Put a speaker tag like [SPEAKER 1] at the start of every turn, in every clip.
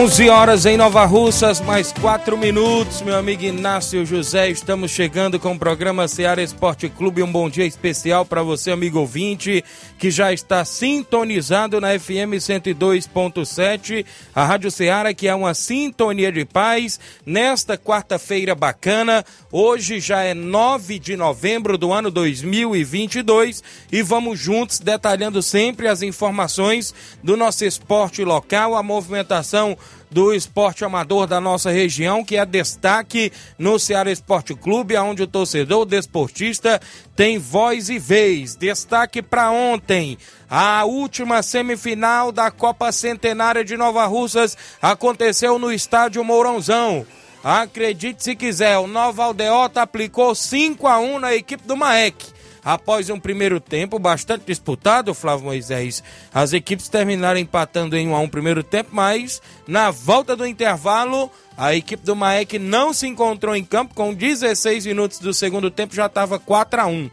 [SPEAKER 1] 11 horas em Nova Russas, mais 4 minutos, meu amigo Inácio José. Estamos chegando com o programa Seara Esporte Clube. Um bom dia especial para você, amigo ouvinte, que já está sintonizado na FM 102.7, a Rádio Seara, que é uma sintonia de paz. Nesta quarta-feira bacana, hoje já é 9 de novembro do ano 2022 e vamos juntos detalhando sempre as informações do nosso esporte local, a movimentação do esporte amador da nossa região, que é destaque no Ceará Esporte Clube, onde o torcedor, desportista, tem voz e vez. Destaque para ontem. A última semifinal da Copa Centenária de Nova Russas aconteceu no estádio Mourãozão. Acredite se quiser, o Nova Aldeota aplicou 5 a 1 na equipe do Maek após um primeiro tempo bastante disputado, Flávio Moisés. As equipes terminaram empatando em 1 a 1 primeiro tempo, mas na volta do intervalo, a equipe do Maek não se encontrou em campo com 16 minutos do segundo tempo, já estava 4 a 1.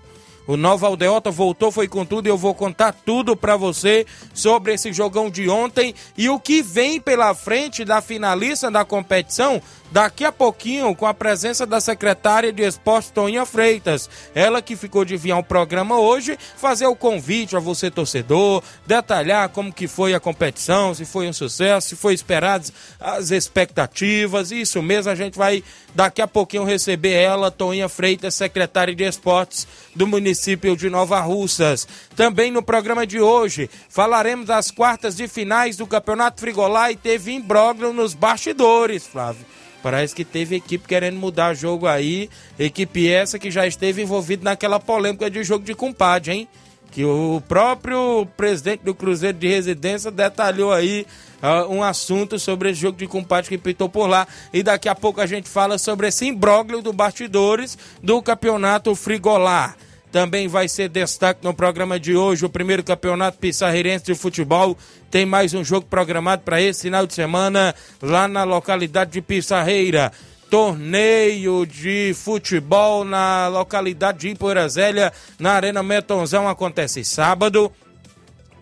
[SPEAKER 1] O Nova Aldeota voltou, foi com tudo e eu vou contar tudo para você sobre esse jogão de ontem e o que vem pela frente da finalista da competição daqui a pouquinho com a presença da secretária de Esporte Toninha Freitas. Ela que ficou de vir ao programa hoje, fazer o convite a você torcedor, detalhar como que foi a competição, se foi um sucesso, se foi esperadas as expectativas. Isso mesmo, a gente vai daqui a pouquinho receber ela, Toninha Freitas, secretária de Esportes do município de Nova Russas. Também no programa de hoje falaremos das quartas de finais do Campeonato Frigolá e teve imbróglio nos bastidores, Flávio. Parece que teve equipe querendo mudar jogo aí. Equipe essa que já esteve envolvida naquela polêmica de jogo de compadre, hein? Que o próprio presidente do Cruzeiro de Residência detalhou aí uh, um assunto sobre esse jogo de compadre que pintou por lá. E daqui a pouco a gente fala sobre esse imbróglio do bastidores do campeonato frigolar. Também vai ser destaque no programa de hoje o primeiro campeonato pissarreirense de futebol. Tem mais um jogo programado para esse final de semana lá na localidade de Pissarreira. Torneio de futebol na localidade de Ipoeirazélia, na Arena Metonzão, acontece sábado.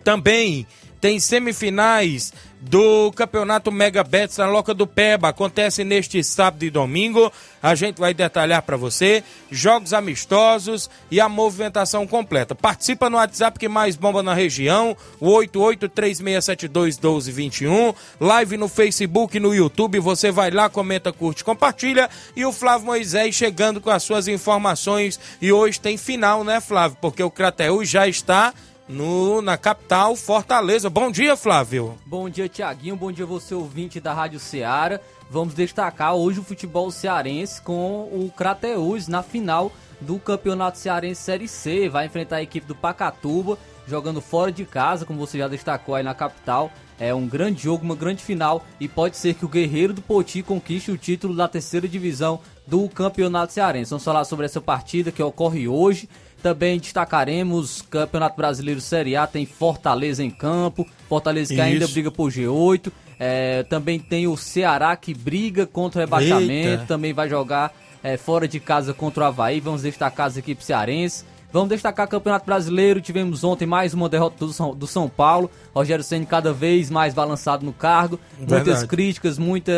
[SPEAKER 1] Também tem semifinais do Campeonato Mega Bets na Loca do Peba. Acontece neste sábado e domingo. A gente vai detalhar para você jogos amistosos e a movimentação completa. Participa no WhatsApp que mais bomba na região, o 8836721221. Live no Facebook no YouTube. Você vai lá, comenta, curte, compartilha. E o Flávio Moisés chegando com as suas informações. E hoje tem final, né, Flávio? Porque o Crateus já está no, na capital, Fortaleza. Bom dia, Flávio.
[SPEAKER 2] Bom dia, Tiaguinho. Bom dia, você ouvinte da Rádio Ceará. Vamos destacar hoje o futebol cearense com o Crateus na final do Campeonato Cearense Série C. Vai enfrentar a equipe do Pacatuba, jogando fora de casa, como você já destacou aí na capital. É um grande jogo, uma grande final e pode ser que o Guerreiro do Poti conquiste o título da terceira divisão do Campeonato Cearense. Vamos falar sobre essa partida que ocorre hoje também destacaremos Campeonato Brasileiro Série A, tem Fortaleza em campo, Fortaleza que Isso. ainda briga por G8. É, também tem o Ceará que briga contra o rebaixamento, Eita. também vai jogar é, fora de casa contra o Havaí. Vamos destacar as equipes cearenses. Vamos destacar o Campeonato Brasileiro. Tivemos ontem mais uma derrota do São, do São Paulo. Rogério Senna cada vez mais balançado no cargo. Verdade. Muitas críticas, muita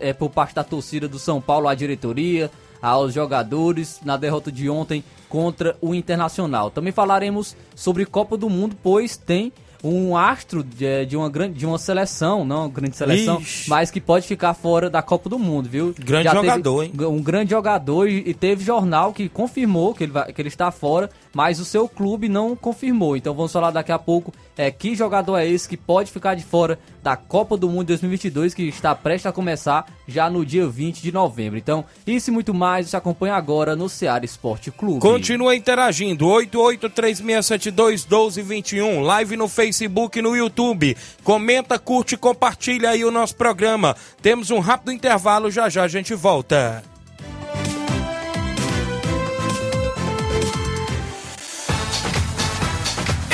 [SPEAKER 2] é, por parte da torcida do São Paulo à diretoria, aos jogadores na derrota de ontem contra o Internacional. Também falaremos sobre Copa do Mundo, pois tem um astro de, de uma grande de uma seleção, não uma grande seleção,
[SPEAKER 1] Ixi.
[SPEAKER 2] mas que pode ficar fora da Copa do Mundo, viu?
[SPEAKER 1] Grande
[SPEAKER 2] Já
[SPEAKER 1] jogador, hein?
[SPEAKER 2] Um grande jogador e, e teve jornal que confirmou que ele, vai, que ele está fora, mas o seu clube não confirmou. Então vamos falar daqui a pouco é, que jogador é esse que pode ficar de fora da Copa do Mundo 2022, que está prestes a começar já no dia 20 de novembro. Então, isso e muito mais, você acompanha agora no Ceará Esporte Clube.
[SPEAKER 1] Continua interagindo, 8836721221, live no Facebook e no YouTube. Comenta, curte e compartilha aí o nosso programa. Temos um rápido intervalo, já já a gente volta.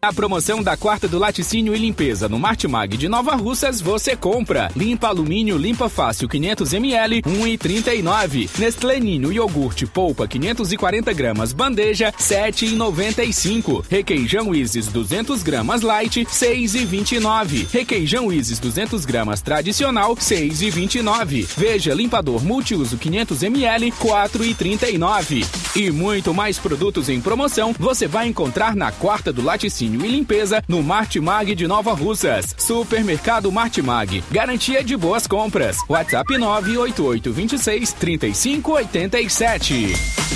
[SPEAKER 3] A promoção da quarta do laticínio e limpeza no Martimag de Nova Russas você compra. Limpa alumínio limpa fácil 500 ml 1,39. Nestlé Ninho iogurte polpa 540 gramas bandeja 7,95. Requeijão Isis 200 gramas light 6,29. Requeijão Isis 200 gramas tradicional 6,29. Veja limpador multiuso 500 ml 4,39. E muito mais produtos em promoção você vai encontrar na quarta do laticínio e limpeza no Martimag de Nova Russas. Supermercado Martimag. Garantia de boas compras. WhatsApp 98826 3587.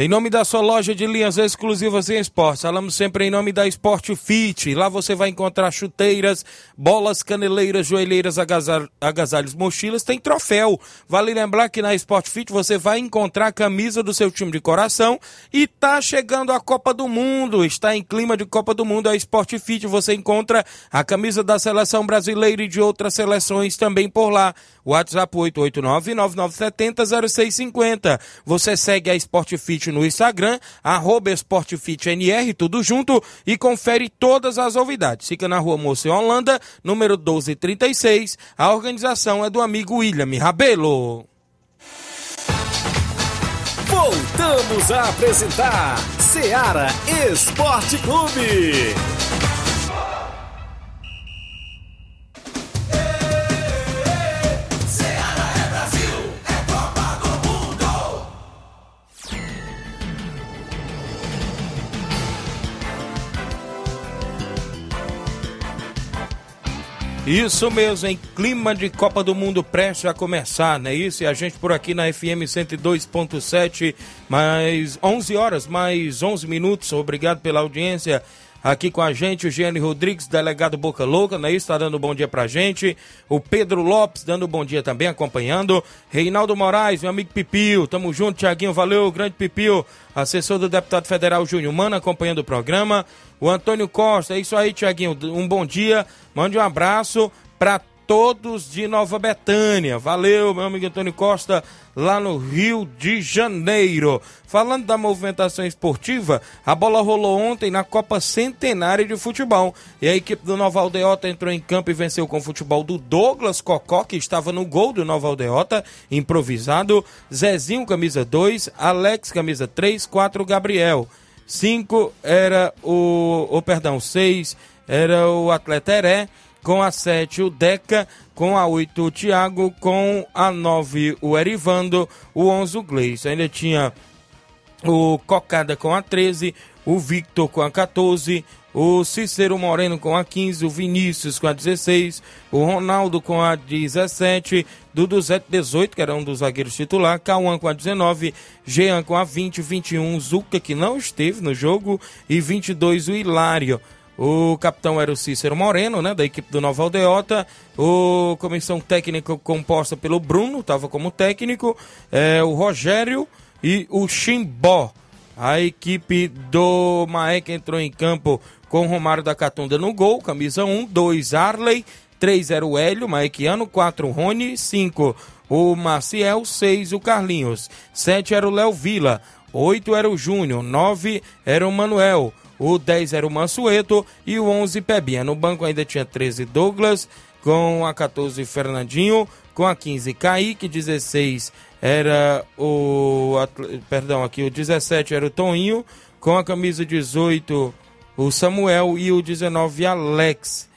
[SPEAKER 1] Em nome da sua loja de linhas exclusivas em esportes, falamos sempre em nome da Sport Fit. Lá você vai encontrar chuteiras, bolas, caneleiras, joelheiras, agasalhos, agasalhos, mochilas, tem troféu. Vale lembrar que na Sport Fit você vai encontrar a camisa do seu time de coração e tá chegando a Copa do Mundo. Está em clima de Copa do Mundo a Sport Fit. Você encontra a camisa da seleção brasileira e de outras seleções também por lá. WhatsApp 889-9970-0650. Você segue a Sport Fit no Instagram, arroba SportFitNR, tudo junto, e confere todas as novidades. Fica na rua Moça Holanda, número 1236. A organização é do amigo William Rabelo.
[SPEAKER 4] Voltamos a apresentar Seara Esporte Clube.
[SPEAKER 1] Isso mesmo, em clima de Copa do Mundo prestes a começar, não é isso? E a gente por aqui na FM 102.7, mais 11 horas, mais 11 minutos. Obrigado pela audiência aqui com a gente. O Gianni Rodrigues, delegado Boca Louca, é isso? Está dando bom dia pra gente. O Pedro Lopes dando bom dia também, acompanhando. Reinaldo Moraes, meu amigo Pipio, tamo junto, Tiaguinho, valeu, grande Pipio. Assessor do deputado federal Júnior Mano, acompanhando o programa. O Antônio Costa, é isso aí, Tiaguinho. Um bom dia, mande um abraço para todos de Nova Betânia. Valeu, meu amigo Antônio Costa, lá no Rio de Janeiro. Falando da movimentação esportiva, a bola rolou ontem na Copa Centenária de Futebol. E a equipe do Nova Aldeota entrou em campo e venceu com o futebol do Douglas Cocó, que estava no gol do Nova Aldeota, improvisado. Zezinho, camisa 2, Alex, camisa 3, 4, Gabriel. 5 era o, o perdão, 6 era o atleta Heré, com a 7 o Deca, com a 8 o Thiago, com a 9 o Erivando, o 11 o Gleison. Ainda tinha o Cocada com a 13, o Victor com a 14, o Cícero Moreno com a 15, o Vinícius com a 16, o Ronaldo com a 17, Dudu Zé 18, que era um dos zagueiros titular, Cauã com a 19, Jean com a 20, 21, Zuca que não esteve no jogo e 22 o Hilário. O capitão era o Cícero Moreno, né, da equipe do Nova Aldeota. O comissão técnica composta pelo Bruno, estava como técnico, é, o Rogério e o Chimbó. A equipe do Maek entrou em campo com Romário da Catunda no gol, camisa 1, 2 Arley, 3 era o Hélio, Maekiano, 4 Rony, 5 o Maciel, 6 o Carlinhos, 7 era o Léo Vila, 8 era o Júnior, 9 era o Manuel, o 10 era o Mansueto e o 11 Pebinha. No banco ainda tinha 13 Douglas, com a 14 Fernandinho, com a 15 Kaique, 16 era o. Perdão, aqui o 17 era o Toninho, com a camisa 18 o Samuel e o 19 Alex.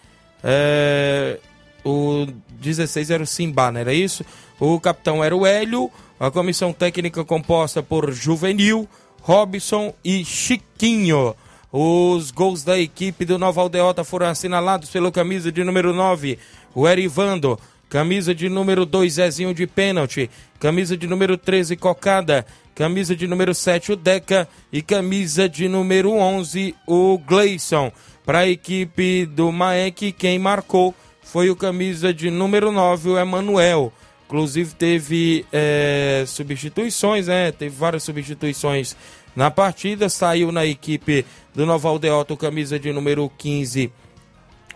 [SPEAKER 1] É, o 16 era o Simba, não era isso? O capitão era o Hélio, a comissão técnica composta por Juvenil, Robson e Chiquinho. Os gols da equipe do Nova Aldeota foram assinalados pelo camisa de número 9, o Erivando. Camisa de número 2, Zezinho de pênalti. Camisa de número 13, Cocada. Camisa de número 7, o Deca. E camisa de número 11, o Gleison. Para a equipe do Maek, quem marcou foi o camisa de número 9, o Emanuel. Inclusive teve é, substituições, né? Teve várias substituições na partida. Saiu na equipe do Nova Aldeota, camisa de número 15,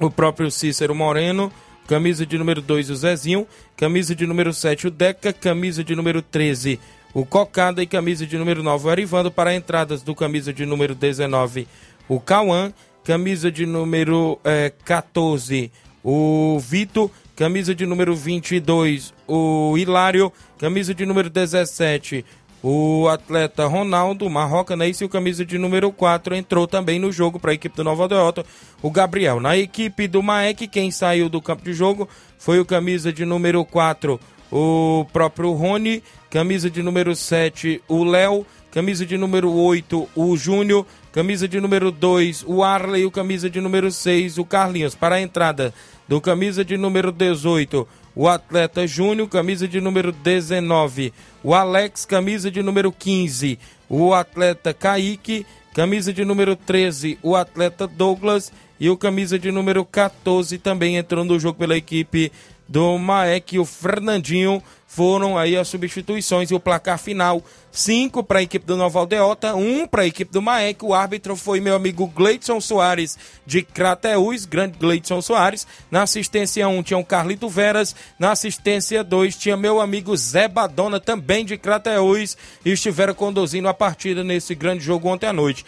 [SPEAKER 1] o próprio Cícero Moreno. Camisa de número 2, o Zezinho. Camisa de número 7, o Deca. Camisa de número 13, o Cocada. E camisa de número 9, o Arivando. Para entradas do camisa de número 19, o Cauã. Camisa de número é, 14, o Vitor. Camisa de número 22, o Hilário. Camisa de número 17, o atleta Ronaldo Marroca, né? E o camisa de número 4 entrou também no jogo para a equipe do Nova Aldeota, o Gabriel. Na equipe do Maek, quem saiu do campo de jogo foi o camisa de número 4, o próprio Rony. Camisa de número 7, o Léo. Camisa de número 8, o Júnior. Camisa de número 2, o Arley. O camisa de número 6, o Carlinhos. Para a entrada do camisa de número 18, o atleta Júnior, camisa de número 19, o Alex, camisa de número 15, o atleta Kaique, camisa de número 13, o atleta Douglas e o camisa de número 14 também entrou no jogo pela equipe do Maek, o Fernandinho foram aí as substituições e o placar final 5 para a equipe do Nova Aldeota, 1 um para a equipe do Maek. O árbitro foi meu amigo Gleidson Soares de Crateús, grande Gleidson Soares. Na assistência 1 um, tinha o Carlito Veras, na assistência 2 tinha meu amigo Zé Badona, também de Crateús, e estiveram conduzindo a partida nesse grande jogo ontem à noite.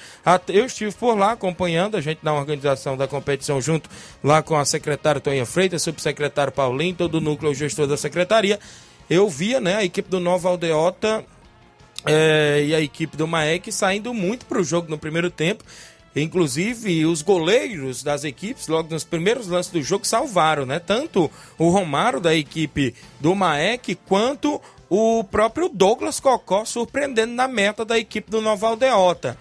[SPEAKER 1] Eu estive por lá acompanhando a gente na organização da competição junto lá com a secretária Tonha Freitas, subsecretário Paulinho, todo o núcleo gestor da secretaria eu via né, a equipe do Nova Aldeota é, e a equipe do Maek saindo muito para o jogo no primeiro tempo. Inclusive, os goleiros das equipes, logo nos primeiros lances do jogo, salvaram, né? Tanto o Romário da equipe do Maek, quanto o próprio Douglas Cocó, surpreendendo na meta da equipe do Nova Aldeota.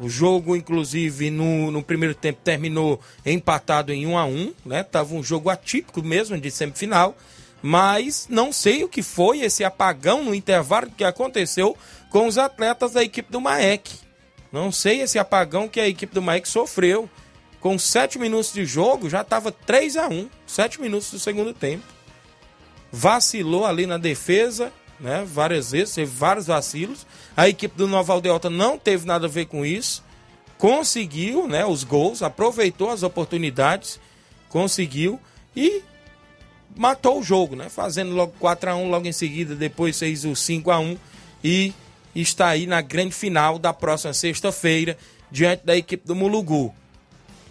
[SPEAKER 1] O jogo, inclusive, no, no primeiro tempo terminou empatado em 1 a 1 né? Tava um jogo atípico mesmo de semifinal mas não sei o que foi esse apagão no intervalo que aconteceu com os atletas da equipe do Maek. Não sei esse apagão que a equipe do Maek sofreu. Com 7 minutos de jogo, já estava 3 a 1 7 minutos do segundo tempo. Vacilou ali na defesa, né? Várias vezes, teve vários vacilos. A equipe do Nova Aldeota não teve nada a ver com isso. Conseguiu, né, os gols, aproveitou as oportunidades, conseguiu e matou o jogo, né? Fazendo logo 4 a 1 logo em seguida, depois fez o 5 a 1 e está aí na grande final da próxima sexta-feira, diante da equipe do Mulugu.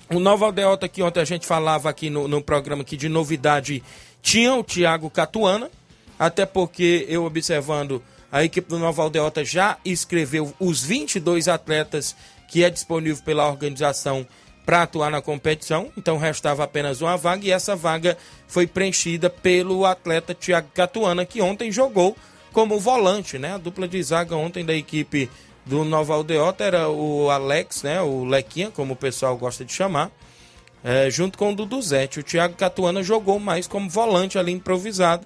[SPEAKER 1] O Nova Aldeota, que ontem a gente falava aqui no, no programa aqui de novidade, tinha o Thiago Catuana, até porque eu observando, a equipe do Nova Aldeota já escreveu os 22 atletas que é disponível pela organização para atuar na competição, então restava apenas uma vaga e essa vaga foi preenchida pelo atleta Thiago Catuana, que ontem jogou como volante, né? A dupla de zaga ontem da equipe do Nova Aldeota era o Alex, né? O Lequinha, como o pessoal gosta de chamar, é, junto com o Duduzete. O Thiago Catuana jogou mais como volante ali improvisado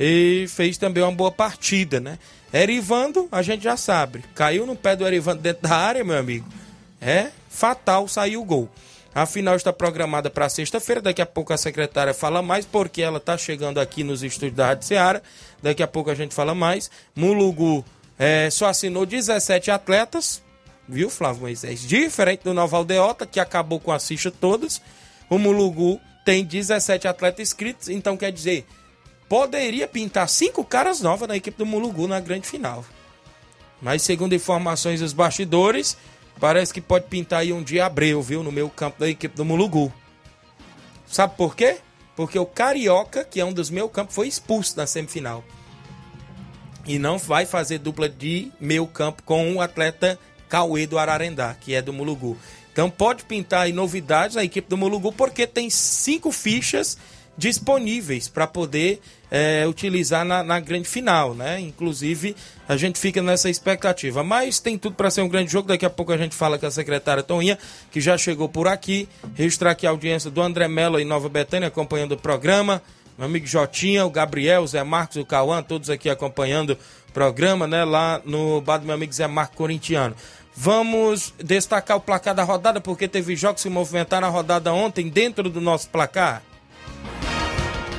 [SPEAKER 1] e fez também uma boa partida, né? Erivando, a gente já sabe, caiu no pé do Erivando dentro da área, meu amigo. É fatal sair o gol. A final está programada para sexta-feira. Daqui a pouco a secretária fala mais, porque ela está chegando aqui nos estúdios da Rádio Ceará. Daqui a pouco a gente fala mais. Mulugu é, só assinou 17 atletas, viu, Flávio Moisés? Diferente do Nova Aldeota, que acabou com as fichas todas. O Mulugu tem 17 atletas inscritos, então quer dizer, poderia pintar cinco caras novas na equipe do Mulugu na grande final. Mas segundo informações dos bastidores, Parece que pode pintar aí um dia Abreu, viu? No meu campo da equipe do Mulugu. Sabe por quê? Porque o Carioca, que é um dos meus campos, foi expulso na semifinal. E não vai fazer dupla de meio campo com o atleta Cauê do Ararendá, que é do Mulugu. Então pode pintar aí novidades na equipe do Mulugu, porque tem cinco fichas disponíveis para poder é, utilizar na, na, grande final, né? Inclusive, a gente fica nessa expectativa. Mas tem tudo para ser um grande jogo. Daqui a pouco a gente fala com a secretária Toninha, que já chegou por aqui. Registrar aqui a audiência do André Mello em Nova Betânia, acompanhando o programa. Meu amigo Jotinha, o Gabriel, o Zé Marcos, o Cauã, todos aqui acompanhando o programa, né? Lá no bar do meu amigo Zé Marcos Corintiano. Vamos destacar o placar da rodada, porque teve jogos que se movimentaram na rodada ontem dentro do nosso placar.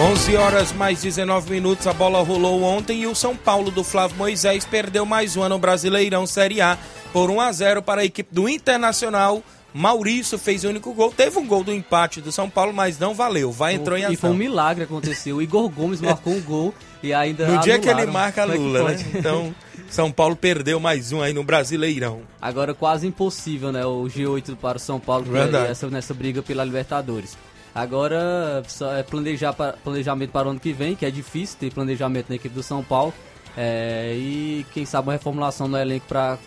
[SPEAKER 1] 11 horas mais 19 minutos, a bola rolou ontem e o São Paulo do Flávio Moisés perdeu mais um ano Brasileirão Série A por 1 a 0 para a equipe do Internacional. Maurício fez o único gol. Teve um gol do empate do São Paulo, mas não valeu. Vai entrou em ação.
[SPEAKER 2] E foi um milagre aconteceu. O Igor Gomes marcou um gol e ainda
[SPEAKER 1] No dia que ele marca a é Lula, né? Então, São Paulo perdeu mais um aí no Brasileirão.
[SPEAKER 2] Agora quase impossível, né? O G8 para o São Paulo nessa, nessa briga pela Libertadores. Agora é planejar planejamento para o ano que vem, que é difícil ter planejamento na equipe do São Paulo. É, e quem sabe uma reformulação no elenco para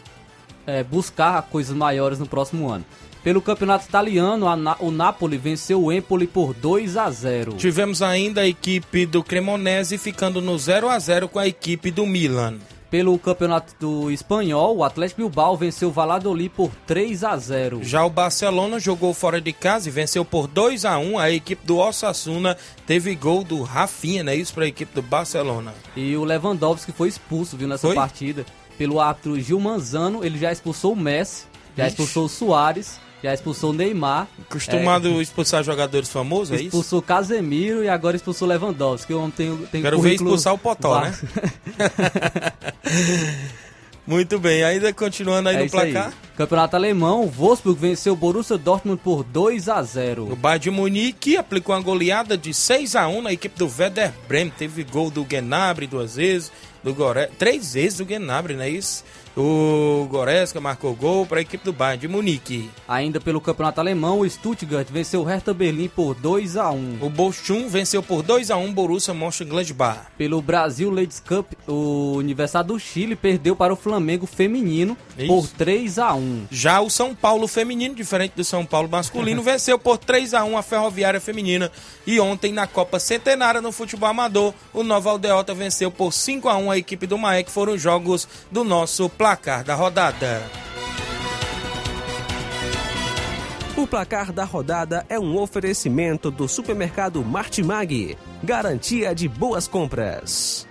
[SPEAKER 2] é, buscar coisas maiores no próximo ano. Pelo campeonato italiano, a, o Napoli venceu o Empoli por 2 a 0.
[SPEAKER 1] Tivemos ainda a equipe do Cremonese ficando no 0 a 0 com a equipe do Milan.
[SPEAKER 2] Pelo Campeonato do Espanhol, o Atlético Bilbao venceu o Valladolid por 3 a 0.
[SPEAKER 1] Já o Barcelona jogou fora de casa e venceu por 2 a 1. A equipe do Osasuna teve gol do Rafinha, né? Isso para a equipe do Barcelona.
[SPEAKER 2] E o Lewandowski foi expulso, viu, nessa foi? partida. Pelo árbitro Gil Manzano, ele já expulsou o Messi, já Ixi. expulsou o Soares já expulsou o Neymar.
[SPEAKER 1] Costumado é, expulsar jogadores famosos, é
[SPEAKER 2] isso? Expulsou Casemiro e agora expulsou Lewandowski. Ontem tem
[SPEAKER 1] Quero ver expulsar o Potó, né? Muito bem, ainda continuando aí é no placar. Aí.
[SPEAKER 2] Campeonato Alemão, o Wolfsburg venceu o Borussia Dortmund por 2 a 0.
[SPEAKER 1] O Bayern de Munique aplicou uma goleada de 6 a 1 na equipe do Werder Bremen. Teve gol do Gnabry duas vezes, do Gore... três vezes do Gnabry, não é isso? O Goreska marcou gol para a equipe do Bayern de Munique.
[SPEAKER 2] Ainda pelo campeonato alemão, o Stuttgart venceu o Hertha Berlim por 2 a 1.
[SPEAKER 1] O Bochum venceu por 2 a 1 Borussia Mönchengladbach.
[SPEAKER 2] Pelo Brasil Ladies Cup, o Universidade do Chile perdeu para o Flamengo feminino Isso. por 3 a 1.
[SPEAKER 1] Já o São Paulo feminino, diferente do São Paulo masculino, venceu por 3 a 1 a Ferroviária feminina e ontem na Copa Centenária no futebol amador, o Nova Aldeota venceu por 5 a 1 a equipe do Maek, foram jogos do nosso placar da rodada.
[SPEAKER 5] O placar da rodada é um oferecimento do supermercado Martimag. Garantia de boas compras.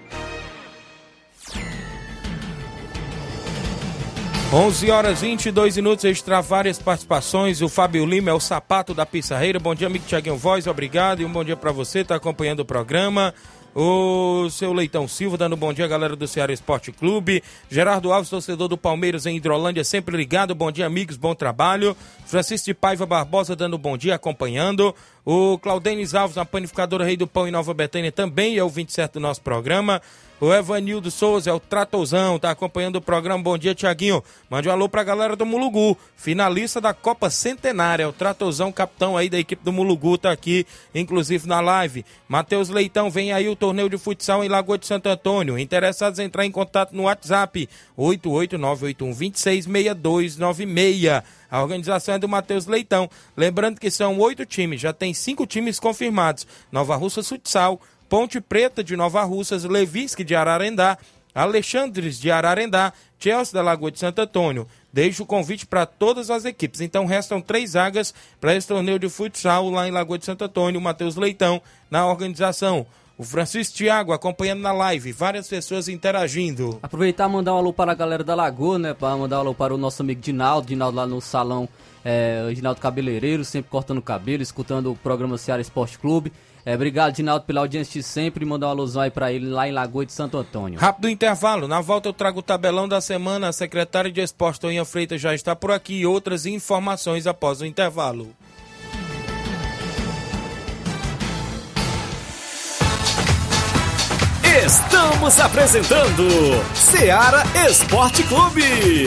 [SPEAKER 1] 11 horas 22 minutos, extra várias participações. O Fábio Lima é o sapato da Pissarreira. Bom dia, amigo Tiaguinho Voz, obrigado. E um bom dia para você, está acompanhando o programa. O seu Leitão Silva dando bom dia, galera do Ceará Esporte Clube. Gerardo Alves, torcedor do Palmeiras em Hidrolândia, sempre ligado. Bom dia, amigos, bom trabalho. Francisco de Paiva Barbosa dando bom dia, acompanhando. O Claudenis Alves, na panificadora Rei do Pão em Nova Betânia, também é o 27 do nosso programa. O Evanildo Souza é o Tratozão, tá acompanhando o programa. Bom dia, Tiaguinho. Mande um alô pra galera do Mulugu, finalista da Copa Centenária. O Tratozão, capitão aí da equipe do Mulugu, tá aqui, inclusive na live. Matheus Leitão, vem aí o torneio de futsal em Lagoa de Santo Antônio. Interessados em entrar em contato no WhatsApp, 88981266296. A organização é do Matheus Leitão. Lembrando que são oito times, já tem cinco times confirmados. Nova Russa Futsal, Ponte Preta de Nova Russas, Levisque de Ararendá, Alexandres de Ararendá, Chelsea da Lagoa de Santo Antônio. Deixo o convite para todas as equipes. Então restam três vagas para esse torneio de futsal lá em Lagoa de Santo Antônio. Matheus Leitão na organização. O Francisco Thiago acompanhando na live, várias pessoas interagindo.
[SPEAKER 2] Aproveitar e mandar um alô para a galera da Lagoa, né? Para mandar um alô para o nosso amigo Dinaldo, Dinaldo lá no salão, é, Dinaldo Cabeleireiro, sempre cortando cabelo, escutando o programa Ceará Esporte Clube. É, obrigado, Dinaldo, pela audiência de sempre. Mandar uma alusão aí pra ele lá em Lagoa de Santo Antônio.
[SPEAKER 1] Rápido intervalo. Na volta eu trago o tabelão da semana. A secretária de Esporte, Toninha Freitas, já está por aqui. E outras informações após o intervalo.
[SPEAKER 6] Estamos apresentando Seara Esporte Clube.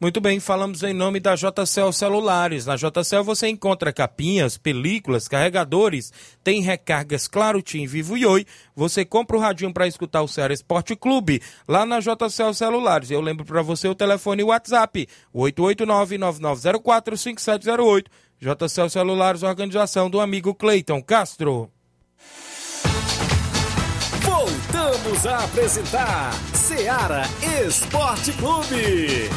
[SPEAKER 1] Muito bem, falamos em nome da JCL Celulares. Na JCL você encontra capinhas, películas, carregadores, tem recargas Claro, Tim, Vivo e Oi. Você compra o radinho para escutar o Ceará Esporte Clube lá na JCL Celulares. Eu lembro para você o telefone e o WhatsApp, 889-9904-5708. JCL Celulares, organização do amigo Cleiton Castro.
[SPEAKER 6] Voltamos a apresentar Seara Esporte Clube.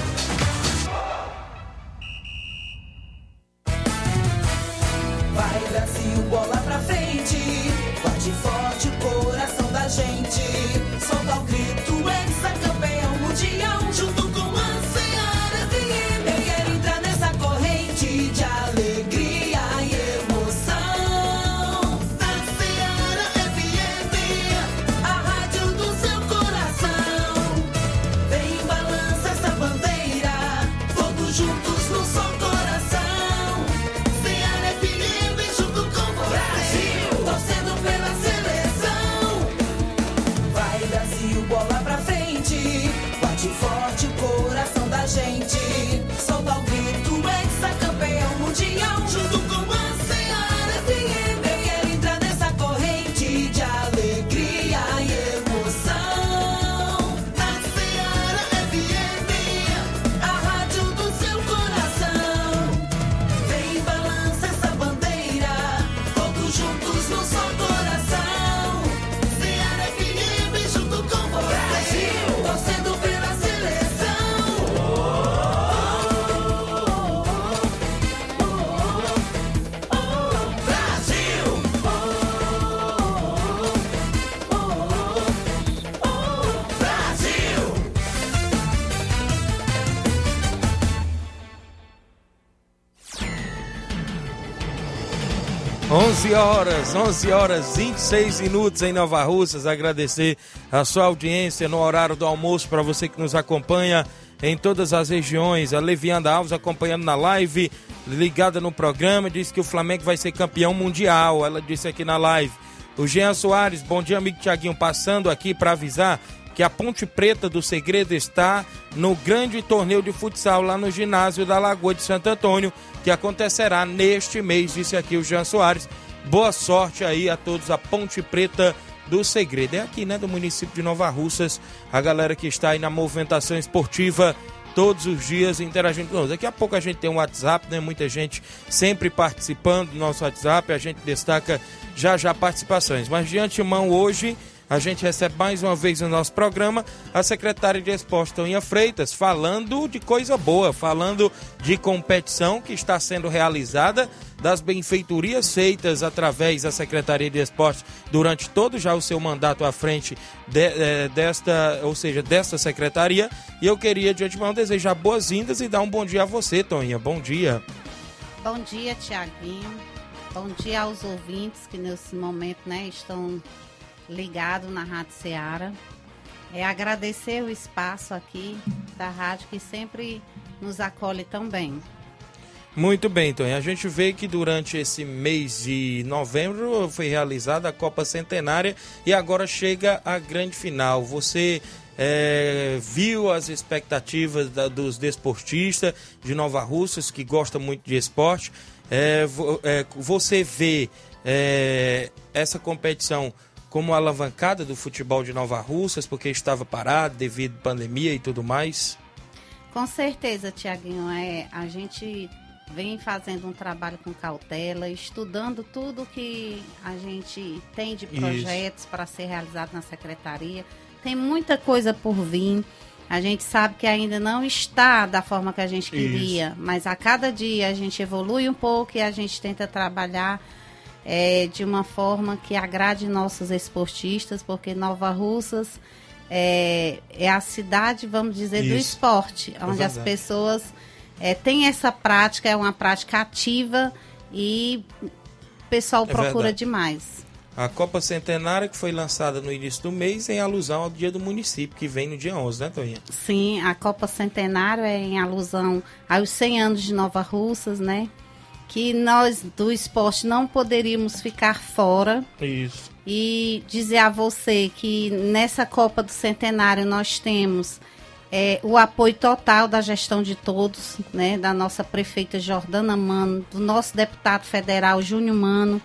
[SPEAKER 1] 11 horas, 11 horas 26 minutos em Nova Russas. Agradecer a sua audiência no horário do almoço para você que nos acompanha em todas as regiões. A Levianda Alves acompanhando na live, ligada no programa, disse que o Flamengo vai ser campeão mundial. Ela disse aqui na live. O Jean Soares, bom dia, amigo Tiaguinho, passando aqui para avisar que a Ponte Preta do Segredo está no grande torneio de futsal lá no ginásio da Lagoa de Santo Antônio, que acontecerá neste mês, disse aqui o Jean Soares. Boa sorte aí a todos a Ponte Preta do Segredo. É aqui, né, do município de Nova Russas, a galera que está aí na movimentação esportiva todos os dias interagindo conosco. Daqui a pouco a gente tem um WhatsApp, né? Muita gente sempre participando do nosso WhatsApp, a gente destaca já já participações. Mas de antemão hoje a gente recebe mais uma vez no nosso programa a secretária de Esporte, Toninha Freitas, falando de coisa boa, falando de competição que está sendo realizada, das benfeitorias feitas através da Secretaria de Esporte durante todo já o seu mandato à frente de, eh, desta, ou seja, desta secretaria. E eu queria de antemão desejar boas-vindas e dar um bom dia a você, Toninha. Bom dia.
[SPEAKER 7] Bom dia, Tiaguinho. Bom dia aos ouvintes que nesse momento né, estão ligados na Rádio Ceará. É agradecer o espaço aqui da rádio que sempre nos acolhe tão bem.
[SPEAKER 1] Muito bem, Toninha. A gente vê que durante esse mês de novembro foi realizada a Copa Centenária e agora chega a grande final. Você é, viu as expectativas da, dos desportistas de Nova Russas, que gosta muito de esporte. É, vo- é, você vê é, essa competição como alavancada do futebol de Nova Russas, porque estava parado devido à pandemia e tudo mais?
[SPEAKER 7] Com certeza, Tiaguinho, é, a gente vem fazendo um trabalho com cautela, estudando tudo que a gente tem de
[SPEAKER 1] Isso.
[SPEAKER 7] projetos para ser realizado na secretaria. Tem muita coisa por vir. A gente sabe que ainda não está da forma que a gente queria, mas a cada dia a gente evolui um pouco e a gente tenta trabalhar é, de uma forma que agrade nossos esportistas, porque Nova Russas é, é a cidade, vamos dizer, do
[SPEAKER 1] Isso.
[SPEAKER 7] esporte, onde as pessoas é, têm essa prática, é uma prática ativa e o pessoal
[SPEAKER 1] É
[SPEAKER 7] procura
[SPEAKER 1] verdade.
[SPEAKER 7] demais.
[SPEAKER 1] A Copa Centenária que foi lançada no início do mês em alusão ao dia do município, que vem no dia 11, né, Toninha?
[SPEAKER 7] Sim, a Copa Centenário é em alusão aos 100 anos de Nova Russas, né? Que nós do esporte não poderíamos ficar fora.
[SPEAKER 1] Isso.
[SPEAKER 7] E dizer a você que nessa Copa do Centenário nós temos é, o apoio total da gestão de todos, né? Da nossa prefeita Jordana Mano, do nosso deputado federal Júnior Mano.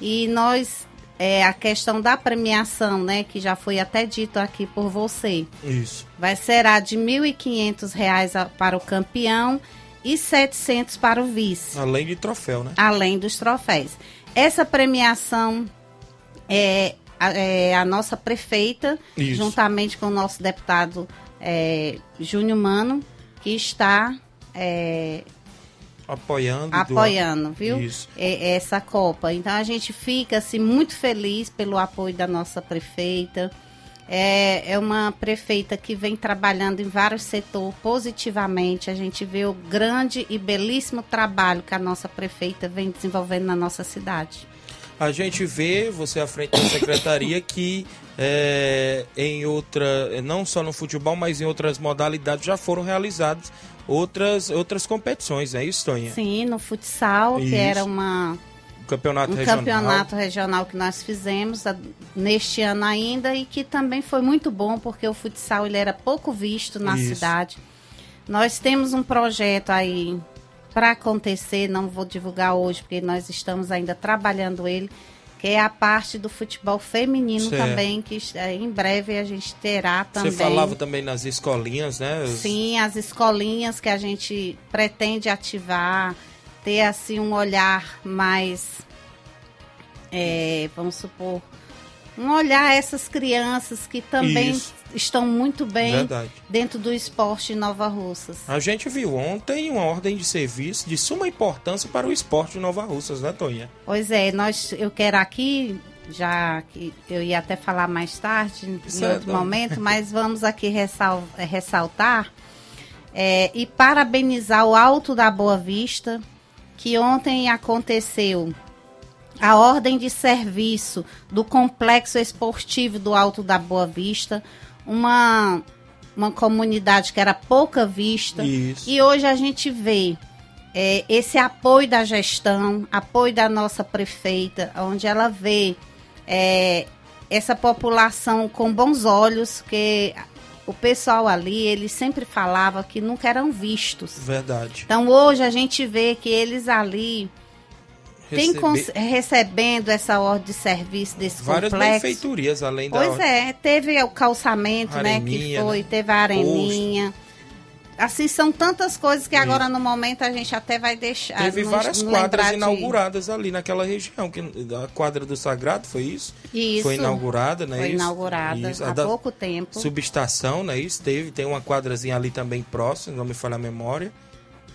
[SPEAKER 7] E nós, é, a questão da premiação, né? Que já foi até dito aqui por você
[SPEAKER 1] Isso.
[SPEAKER 7] vai será de 1.500 reais a- para o campeão e 700 para o vice,
[SPEAKER 1] Além de troféu, né?
[SPEAKER 7] além dos troféus. Essa premiação é a, é a nossa prefeita,
[SPEAKER 1] Isso.
[SPEAKER 7] juntamente com o nosso deputado é, Júnior Mano, que está é,
[SPEAKER 1] Apoiando.
[SPEAKER 7] apoiando, viu?
[SPEAKER 1] Isso.
[SPEAKER 7] É- Essa Copa. Então a gente fica assim, muito feliz pelo apoio da nossa prefeita. É, é uma prefeita que vem trabalhando em vários setores positivamente. A gente vê o grande e belíssimo trabalho que a nossa prefeita vem desenvolvendo na nossa cidade.
[SPEAKER 1] A gente vê, você à frente da secretaria, que é, em outra, não só no futebol, mas em outras modalidades já foram realizadas outras, outras competições, é isso, Toninha?
[SPEAKER 7] Sim, no futsal,
[SPEAKER 1] Isso.
[SPEAKER 7] que era uma,
[SPEAKER 1] campeonato
[SPEAKER 7] um
[SPEAKER 1] regional.
[SPEAKER 7] campeonato regional que nós fizemos a- neste ano ainda e que também foi muito bom porque o futsal ele era pouco visto na
[SPEAKER 1] Isso.
[SPEAKER 7] cidade. Nós temos um projeto aí para acontecer, não vou divulgar hoje porque nós estamos ainda trabalhando ele, que é a parte do futebol feminino
[SPEAKER 1] Certo.
[SPEAKER 7] também, que eh, em breve a gente terá também.
[SPEAKER 1] Você falava também nas escolinhas, né?
[SPEAKER 7] Sim, as escolinhas que a gente pretende ativar, ter assim um olhar mais, é, vamos supor, um olhar a essas crianças que também
[SPEAKER 1] Isso.
[SPEAKER 7] estão muito bem
[SPEAKER 1] Verdade.
[SPEAKER 7] dentro do esporte em Nova Russas.
[SPEAKER 1] A gente viu ontem uma ordem de serviço de suma importância para o esporte de Nova Russas, né, Toninha?
[SPEAKER 7] Pois é, nós, eu quero aqui, já que eu ia até falar mais tarde,
[SPEAKER 1] Isso
[SPEAKER 7] em
[SPEAKER 1] é
[SPEAKER 7] outro
[SPEAKER 1] bom.
[SPEAKER 7] momento, mas vamos aqui ressal- ressaltar é, e parabenizar o Alto da Boa Vista, que ontem aconteceu a ordem de serviço do Complexo Esportivo do Alto da Boa Vista, uma, uma comunidade que era pouca vista.
[SPEAKER 1] Isso.
[SPEAKER 7] E hoje a gente vê é, esse apoio da gestão, apoio da nossa prefeita, onde ela vê é, essa população com bons olhos, que o pessoal ali, ele sempre falava que nunca eram vistos.
[SPEAKER 1] Verdade.
[SPEAKER 7] Então hoje a gente vê que eles ali
[SPEAKER 1] Receber
[SPEAKER 7] cons- recebendo essa ordem de serviço desse
[SPEAKER 1] várias
[SPEAKER 7] complexo.
[SPEAKER 1] benfeitorias, além da
[SPEAKER 7] Pois
[SPEAKER 1] ordem.
[SPEAKER 7] é, teve o calçamento, né, que
[SPEAKER 1] Areninha,
[SPEAKER 7] foi,
[SPEAKER 1] né?
[SPEAKER 7] teve a areninha. Assim, são tantas coisas que
[SPEAKER 1] Isso.
[SPEAKER 7] agora no momento a gente até vai deixar.
[SPEAKER 1] Teve várias quadras
[SPEAKER 7] de-
[SPEAKER 1] inauguradas ali naquela região. Que, a quadra do Sagrado, foi isso?
[SPEAKER 7] Isso.
[SPEAKER 1] Foi inaugurada, né?
[SPEAKER 7] Foi
[SPEAKER 1] isso?
[SPEAKER 7] inaugurada
[SPEAKER 1] Isso.
[SPEAKER 7] Há pouco tempo.
[SPEAKER 1] Subestação, né? Isso teve. Tem uma quadrazinha ali também próxima, não me falha a memória.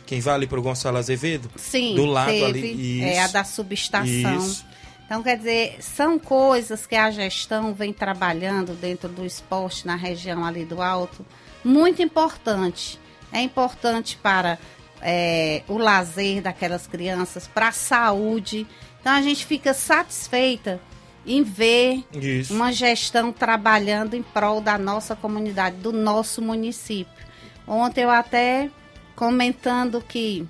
[SPEAKER 1] Quem vai ali pro Gonçalo Azevedo?
[SPEAKER 7] Sim,
[SPEAKER 1] do lado
[SPEAKER 7] teve,
[SPEAKER 1] ali.
[SPEAKER 7] é a
[SPEAKER 1] Isso.
[SPEAKER 7] da subestação.
[SPEAKER 1] Isso.
[SPEAKER 7] Então, quer dizer, são coisas que a gestão vem trabalhando dentro do esporte na região ali do Alto, muito importante. É importante para é, o lazer daquelas crianças, para a saúde. Então, a gente fica satisfeita em ver
[SPEAKER 1] Isso.
[SPEAKER 7] uma gestão trabalhando em prol da nossa comunidade, do nosso município. Ontem eu até comentando que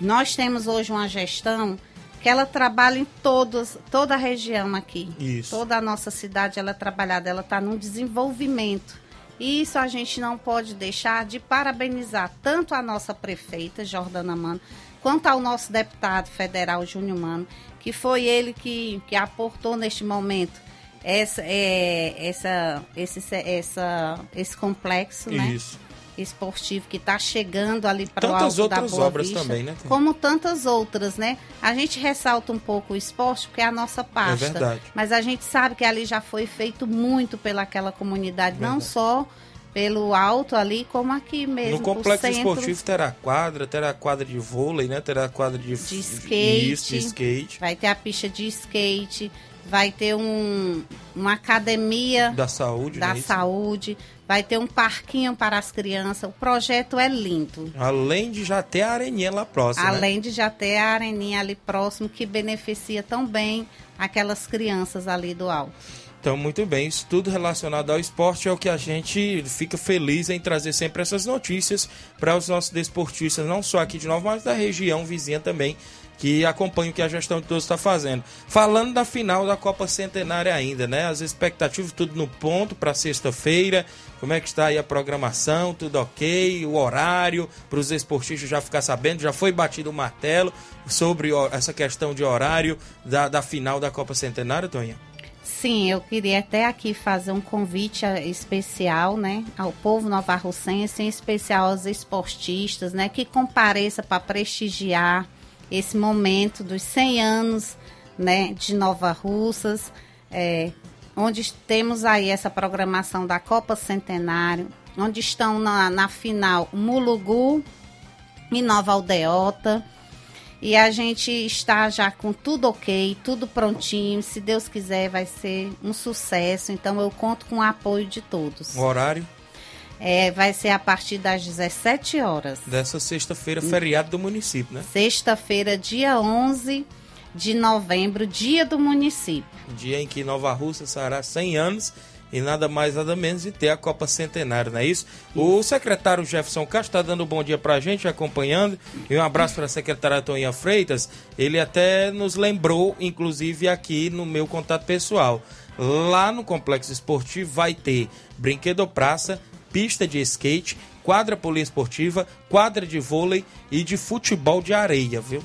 [SPEAKER 7] nós temos hoje uma gestão que ela trabalha em todos, toda a região aqui.
[SPEAKER 1] Isso.
[SPEAKER 7] Toda a nossa cidade ela é trabalhada, ela está num desenvolvimento. Isso a gente não pode deixar de parabenizar tanto a nossa prefeita, Jordana Mano, quanto ao nosso deputado federal, Júnior Mano, que foi ele que, que aportou neste momento essa, é, essa, esse, essa, esse complexo, né?
[SPEAKER 1] Isso.
[SPEAKER 7] Esportivo que está chegando ali para o Alto da Boa
[SPEAKER 1] obras
[SPEAKER 7] Vista,
[SPEAKER 1] também, né?
[SPEAKER 7] Como tantas outras, né? A gente ressalta um pouco o esporte porque é a nossa pasta.
[SPEAKER 1] É verdade.
[SPEAKER 7] Mas a gente sabe que ali já foi feito muito pelaquela comunidade, não
[SPEAKER 1] Verdade.
[SPEAKER 7] só pelo alto ali, como aqui mesmo.
[SPEAKER 1] No complexo
[SPEAKER 7] centro.
[SPEAKER 1] esportivo terá quadra, terá quadra de vôlei, né? Terá quadra de,
[SPEAKER 7] De skate.
[SPEAKER 1] Isso, de skate.
[SPEAKER 7] Vai ter a pista de skate, vai ter um, uma academia
[SPEAKER 1] Da saúde,
[SPEAKER 7] da
[SPEAKER 1] né? Isso.
[SPEAKER 7] saúde, vai ter um parquinho para as crianças. O projeto é lindo.
[SPEAKER 1] Além de já ter a areninha lá próxima. né?
[SPEAKER 7] Além de já ter a areninha ali próximo que beneficia tão bem aquelas crianças ali do alto.
[SPEAKER 1] Então, muito bem, isso tudo relacionado ao esporte é o que a gente fica feliz em trazer sempre essas notícias para os nossos desportistas, não só aqui de Nova, mas da região vizinha também, que acompanham o que a gestão de todos está fazendo. Falando da final da Copa Centenária ainda, né? As expectativas, tudo no ponto para sexta-feira. Como é que está aí a programação? Tudo ok? O horário para os esportistas já ficar sabendo? Já foi batido o martelo sobre essa questão de horário da, da final da Copa Centenária, Tonha?
[SPEAKER 7] Sim, eu queria até aqui fazer um convite eh, especial, né, ao povo novarrocense, em especial aos esportistas, né, que compareça para prestigiar esse momento dos 100 anos, né, de Nova Russas, eh, onde temos aí essa programação da Copa Centenário, onde estão na, na final Mulugu e Nova Aldeota. E a gente está já com tudo ok, tudo prontinho. Se Deus quiser, vai ser um sucesso. Então eu conto com o apoio de todos.
[SPEAKER 1] O horário
[SPEAKER 7] É, vai ser a partir das 17 horas.
[SPEAKER 1] dessa sexta-feira, feriado do município, né?
[SPEAKER 7] Sexta-feira, dia 11 de novembro, dia do município.
[SPEAKER 1] Dia em que Nova Rússia será 100 anos e nada mais, nada menos de ter a Copa Centenária, não é isso? O secretário Jefferson Castro está dando um bom dia para a gente, acompanhando. E um abraço para a secretária Toninha Freitas. Ele até nos lembrou, inclusive aqui no meu contato pessoal. Lá no Complexo Esportivo vai ter brinquedo praça, pista de skate, quadra poliesportiva, quadra de vôlei e de futebol de areia, viu?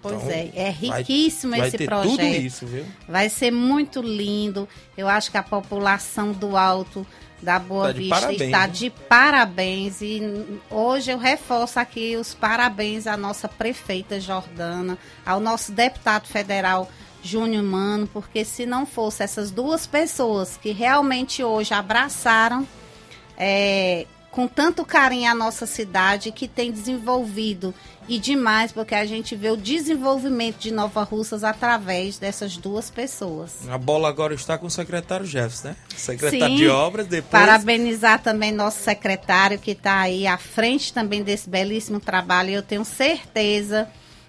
[SPEAKER 7] Pois
[SPEAKER 1] Então,
[SPEAKER 7] é, é
[SPEAKER 1] vai-
[SPEAKER 7] riquíssimo
[SPEAKER 1] vai
[SPEAKER 7] esse
[SPEAKER 1] ter
[SPEAKER 7] projeto.
[SPEAKER 1] tudo isso, viu?
[SPEAKER 7] Vai ser muito lindo. Eu acho que a população do Alto da Boa
[SPEAKER 1] Tá
[SPEAKER 7] Vista
[SPEAKER 1] parabéns,
[SPEAKER 7] está
[SPEAKER 1] né?
[SPEAKER 7] de parabéns. E hoje eu reforço aqui os parabéns à nossa prefeita Jordana, ao nosso deputado federal Júnior Mano, porque se não fosse essas duas pessoas que realmente hoje abraçaram é, com tanto carinho a nossa cidade que tem desenvolvido e demais porque a gente vê o desenvolvimento de Nova Russas através dessas duas pessoas.
[SPEAKER 1] A bola agora está com o secretário Jefferson, né? Secretário
[SPEAKER 7] Sim.
[SPEAKER 1] de obras, depois.
[SPEAKER 7] Parabenizar também nosso secretário que está aí à frente também desse belíssimo trabalho. E eu tenho certeza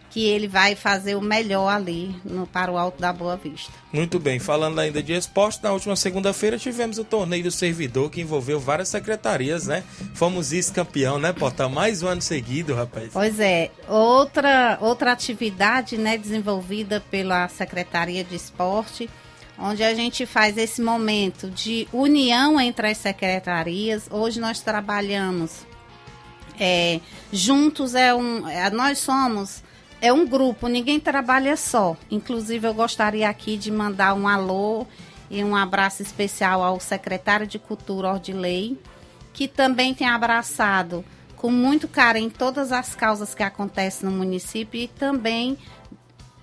[SPEAKER 7] que ele vai fazer o melhor ali no, para o Alto da Boa Vista.
[SPEAKER 1] Muito bem, falando ainda de esporte, na última segunda-feira tivemos o torneio do servidor que envolveu várias secretarias, né? Fomos vice-campeão, né, Pota? Mais um ano seguido, rapaz.
[SPEAKER 7] Pois é, outra, outra atividade né, desenvolvida pela Secretaria de Esporte, onde a gente faz esse momento de união entre as secretarias. Hoje nós trabalhamos é, juntos, é um, é, nós somos é um grupo, ninguém trabalha só. Inclusive, eu gostaria aqui de mandar um alô e um abraço especial ao secretário de Cultura Ordilei, que também tem abraçado com muito carinho todas as causas que acontecem no município e também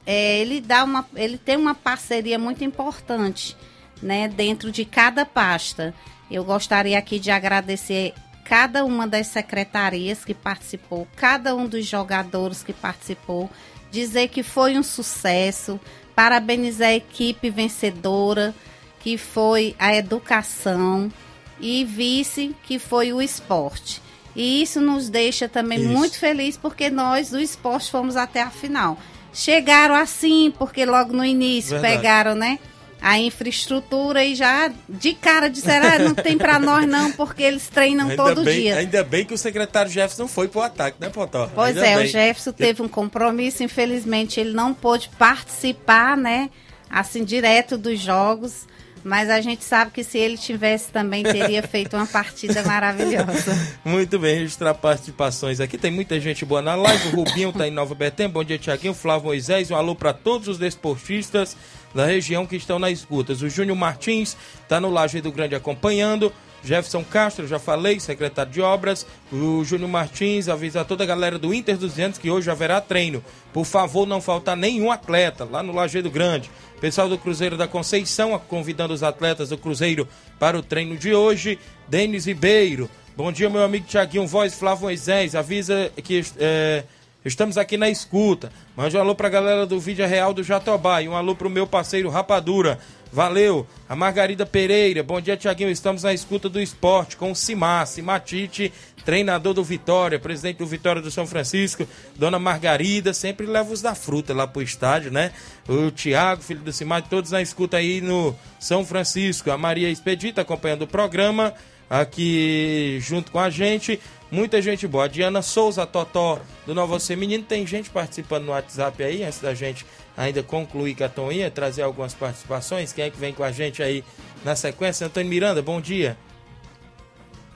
[SPEAKER 7] é, ele dá uma, ele tem uma parceria muito importante, né, dentro de cada pasta. Eu gostaria aqui de agradecer cada uma das secretarias que participou, cada um dos jogadores que participou, dizer que foi um sucesso, parabenizar a equipe vencedora, que foi a educação, e vice, que foi o esporte. E isso nos deixa também
[SPEAKER 1] Isso.
[SPEAKER 7] muito feliz porque nós do esporte fomos até a final. Chegaram assim, porque logo no início
[SPEAKER 1] Verdade.
[SPEAKER 7] pegaram, né? A infraestrutura e já de cara disseram, ah, não tem pra nós não, porque eles treinam
[SPEAKER 1] Ainda
[SPEAKER 7] todo
[SPEAKER 1] bem,
[SPEAKER 7] dia.
[SPEAKER 1] ainda bem que o secretário Jefferson foi pro ataque, né, Potó?
[SPEAKER 7] Pois
[SPEAKER 1] Ainda
[SPEAKER 7] é,
[SPEAKER 1] bem.
[SPEAKER 7] o Jefferson teve um compromisso, infelizmente ele não pôde participar, né, assim, direto dos jogos, mas a gente sabe que se ele tivesse também teria feito uma partida maravilhosa.
[SPEAKER 1] Muito bem, registrar participações aqui. Tem muita gente boa na live. O Rubinho tá em Nova Betém. Bom dia, Tiaguinho. Flávio Moisés. Um alô para todos os desportistas da região que estão nas escutas. O Júnior Martins tá no Laje do Grande acompanhando. Jefferson Castro, já falei, secretário de obras. O Júnior Martins avisa a toda a galera do Inter dos Anjos que hoje haverá treino. Por favor, não faltar nenhum atleta lá no Lajeado Grande. Pessoal do Cruzeiro da Conceição convidando os atletas do Cruzeiro para o treino de hoje. Denis Ribeiro. Bom dia, meu amigo Tiaguinho Voz, Flávio Moisés. Avisa que é, estamos aqui na escuta. Mande um alô pra galera do Vídeo Real do Jatobá e um alô pro meu parceiro Rapadura. Valeu. A Margarida Pereira. Bom dia, Tiaguinho. Estamos na escuta do esporte com o Simar, Simatite, treinador do Vitória, presidente do Vitória do São Francisco. Dona Margarida, sempre leva os da fruta lá pro estádio, né? O Tiago, filho do Simar, todos na escuta aí no São Francisco. A Maria Expedita acompanhando o programa aqui junto com a gente. Muita gente boa. A Diana Souza, Totó do Nova Menino. Tem gente participando no WhatsApp aí, antes da gente ainda concluir a Toninha, trazer algumas participações. Quem é que vem com a gente aí na sequência? Antônio Miranda, bom dia.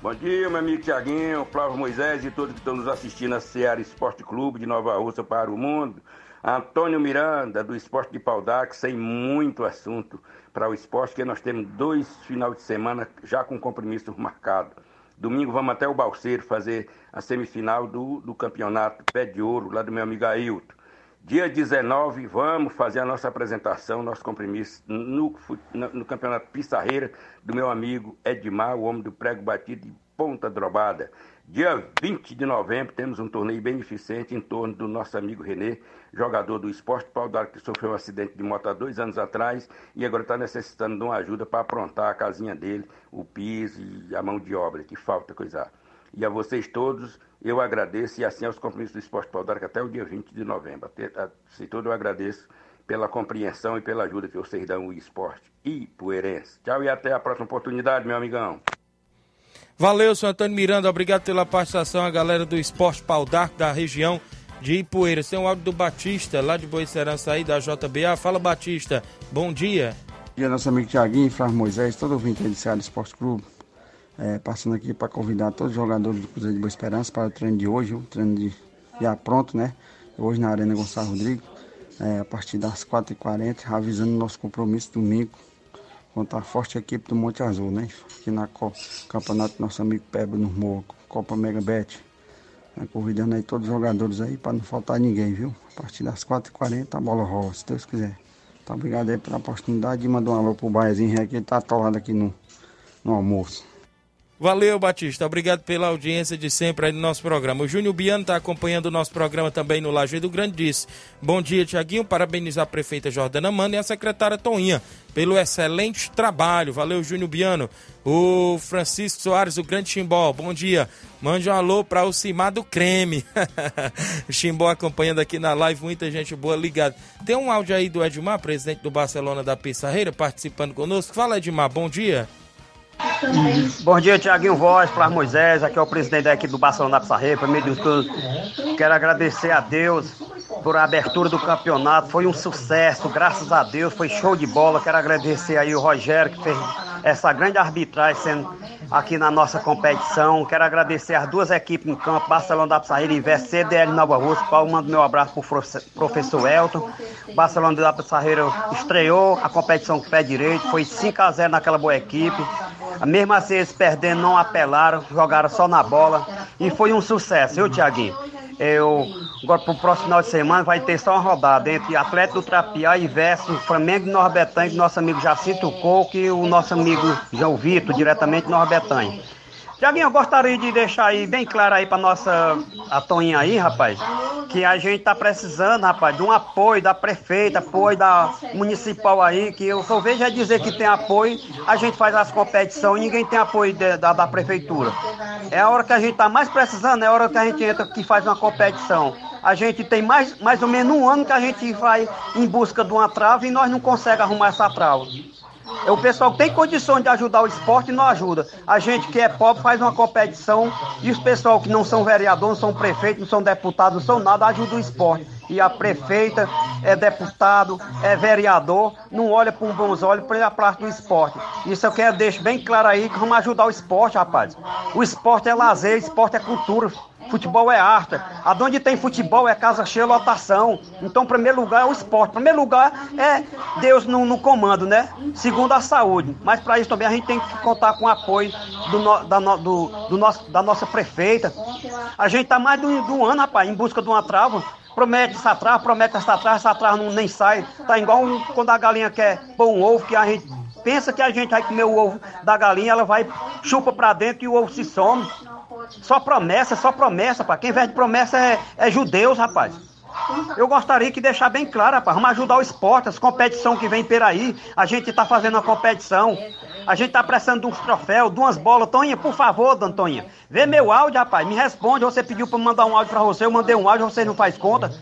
[SPEAKER 8] Bom dia, meu amigo Tiaguinho, Flávio Moisés e todos que estão nos assistindo a Seara Esporte Clube de Nova Rússia para o mundo. Antônio Miranda, do Esporte de Paudac, sem muito assunto para o esporte, que nós temos dois final de semana já com compromisso marcado. Domingo vamos até o Balseiro fazer a semifinal do, do campeonato Pé de Ouro, lá do meu amigo Ailton. Dia 19, vamos fazer a nossa apresentação, nosso compromisso no, no, campeonato Pissarreira do meu amigo Edmar, o homem do prego batido de ponta drobada. Dia 20 de novembro temos um torneio beneficente em torno do nosso amigo Renê, jogador do esporte pau d'arco que sofreu um acidente de moto há dois anos atrás e agora está necessitando de uma ajuda para aprontar a casinha dele, o piso e a mão de obra, que falta coisa. E a vocês todos, eu agradeço e assim aos compromissos do esporte pau d'arco até o dia 20 de novembro. Se todo eu agradeço pela compreensão e pela ajuda que vocês dão ao esporte e poeirense. Tchau e até a próxima oportunidade, meu amigão.
[SPEAKER 1] Valeu, senhor Antônio Miranda. Obrigado pela participação, a galera do Esporte Pau d'Arco da região de Ipueiras. Tem um áudio do Batista, lá de Boicerança aí, da JBA. Fala, Batista. Bom dia.
[SPEAKER 9] Bom dia, nosso amigo Tiaguinho, Flávio Moisés, todo ouvinte aí do Ceará Esporte Clube. É, passando aqui para convidar todos os jogadores do Cruzeiro de Boa Esperança para o treino de hoje, o treino de já pronto, né? Hoje na Arena Gonçalo Rodrigues, é, a partir das 4h40, avisando nosso compromisso domingo contra a forte equipe do Monte Azul, né? Aqui na Copa, Campeonato Nosso Amigo Pebble no Morro, Copa Mega Bet. Tá convidando aí todos os jogadores aí para não faltar ninguém, viu? A partir das 4h40 a bola rola, se Deus quiser. Tá obrigado aí pela oportunidade e mandar um alô pro Baiazinho que ele tá atolado aqui no, no almoço.
[SPEAKER 1] Valeu, Batista. Obrigado pela audiência de sempre aí no nosso programa. O Júnior Biano está acompanhando o nosso programa também no Lajeado Grande. Disse: Bom dia, Tiaguinho. Parabenizar a prefeita Jordana Mano e a secretária Toninha pelo excelente trabalho. Valeu, Júnior Biano. O Francisco Soares, o grande Chimbó. Bom dia. Mande um alô para o Cimar do Creme. o Chimbó acompanhando aqui na live. Muita gente boa ligada. Tem um áudio aí do Edmar, presidente do Barcelona da Pissarreira, participando conosco. Fala, Edmar. Bom dia.
[SPEAKER 10] Bom dia, Tiaguinho Voz, Flávio Moisés, aqui é o presidente da equipe do Barcelona Pissarreira. Primeiro de tudo, quero agradecer a Deus por a abertura do campeonato, foi um sucesso, graças a Deus, foi show de bola. Quero agradecer aí o Rogério que fez essa grande arbitragem sendo aqui na nossa competição. Quero agradecer as duas equipes no campo, Barcelona da Pissarreira e Invest CDL Nova Rússia. Paulo, mando meu abraço para o professor Elton. Barcelona da Pissarreira estreou a competição com o pé direito, foi 5 a 0 naquela boa equipe. Mesmo assim, eles perdendo, não apelaram, jogaram só na bola. E foi um sucesso, viu, Tiaguinho? Eu, agora pro próximo final de semana vai ter só uma rodada entre Atlético do Trapiá e versus Flamengo e Norbertanha, nosso amigo Jacinto Coco e o nosso amigo João Vitor, diretamente de Norbertanha. Tiaguinho, eu gostaria de deixar aí bem claro aí para nossa a Toninha aí, rapaz, que a gente tá precisando, rapaz, de um apoio da prefeita, apoio da municipal aí, que eu só vejo é dizer que tem apoio, a gente faz as competições e ninguém tem apoio de, da, da prefeitura. É a hora que a gente tá mais precisando, é a hora que a gente entra que faz uma competição. A gente tem mais, mais ou menos um ano que a gente vai em busca de uma trave e nós não conseguimos arrumar essa trave. O pessoal que tem condições de ajudar o esporte e não ajuda. A gente que é pobre faz uma competição e os pessoal que não são vereadores, não são prefeitos, não são deputados, não são nada, ajuda o esporte. E a prefeita é deputado, é vereador, não olha com bons olhos para a parte do esporte. Isso eu quero deixar bem claro aí que vamos ajudar o esporte, rapaz. O esporte é lazer, o esporte é cultura. Futebol é arte. Aonde tem futebol é casa cheia, lotação. Então, primeiro lugar é o esporte. Primeiro lugar é Deus no, no comando, né? Segundo a saúde. Mas para isso também a gente tem que contar com o apoio do, no, da, no, do, do nosso, da nossa prefeita. A gente tá mais de um, ano, rapaz, em busca de uma trava. Promete essa trava, promete essa trava, essa trava não, nem sai. Tá igual quando a galinha quer pôr um ovo, que a gente pensa que a gente vai comer o ovo da galinha, ela vai, chupa pra dentro e o ovo se some. Só promessa, só promessa, rapaz. Quem vende promessa é, é judeus, rapaz. Eu gostaria que deixar bem claro, rapaz. Vamos ajudar o esporte, as competições que vem por aí. A gente tá fazendo uma competição. A gente tá precisando de uns troféus, de umas bolas. Toninha, por favor, dona Toninha. Vê meu áudio, rapaz. Me responde. Você pediu eu mandar um áudio pra você. Eu mandei um áudio, você não faz conta.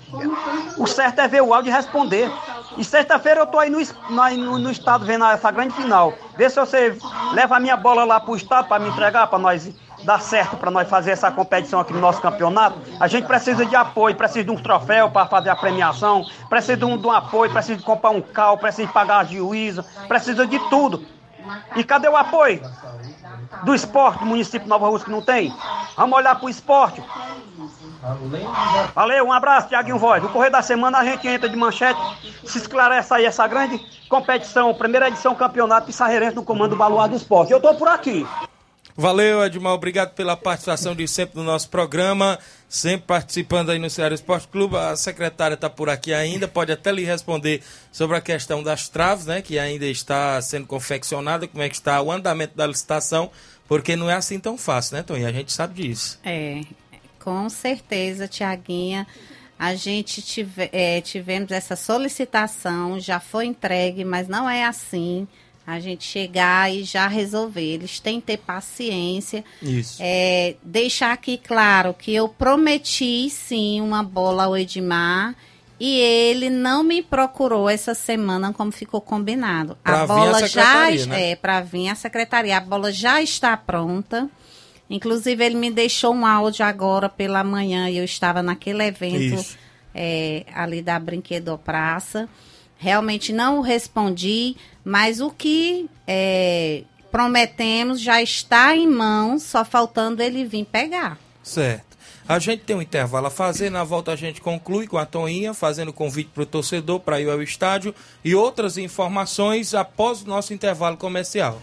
[SPEAKER 10] O certo é ver o áudio e responder. E sexta-feira eu tô aí no, no, no estado vendo essa grande final. Vê se você leva a minha bola lá pro estado pra me entregar, pra nós dar certo pra nós fazer essa competição aqui no nosso campeonato. A gente precisa de apoio, precisa de um troféu para fazer a premiação, precisa de um, de um apoio, precisa de comprar um carro, precisa de pagar a juíza, precisa de tudo. E cadê o apoio? Do esporte do município de Nova Rússia que não tem? Vamos olhar pro esporte. Valeu, um abraço, Tiaguinho Voz. No correr da semana a gente entra de manchete, se esclarece aí essa grande competição, primeira edição campeonato Pissarreirense no comando do Baluar do Esporte. Eu tô por aqui.
[SPEAKER 1] Valeu, Edmar. Obrigado pela participação de sempre no nosso programa. Sempre participando aí no Ceará Esporte Clube. A secretária está por aqui ainda. Pode até lhe responder sobre a questão das traves, né? Que ainda está sendo confeccionada. Como é que está o andamento da licitação. Porque não é assim tão fácil, né, Toninho? A gente sabe disso.
[SPEAKER 7] É, com certeza, Tiaguinha. A gente tive, é, tivemos essa solicitação, já foi entregue, mas não é assim. A gente chegar e já resolver. Eles têm que ter paciência.
[SPEAKER 1] Isso.
[SPEAKER 7] É, deixar aqui claro que eu prometi sim uma bola ao Edmar e ele não me procurou essa semana como ficou combinado.
[SPEAKER 1] Pra
[SPEAKER 7] a
[SPEAKER 1] vir a
[SPEAKER 7] bola já
[SPEAKER 1] né?
[SPEAKER 7] é para vir a secretaria. A bola já está pronta. Inclusive ele me deixou um áudio agora pela manhã e eu estava naquele evento é, ali da Brinquedo Praça. Realmente não respondi, mas o que é, prometemos já está em mãos, só faltando ele vir pegar.
[SPEAKER 1] Certo. A gente tem um intervalo a fazer, na volta a gente conclui com a Toinha, fazendo convite para o torcedor para ir ao estádio e outras informações após o nosso intervalo comercial.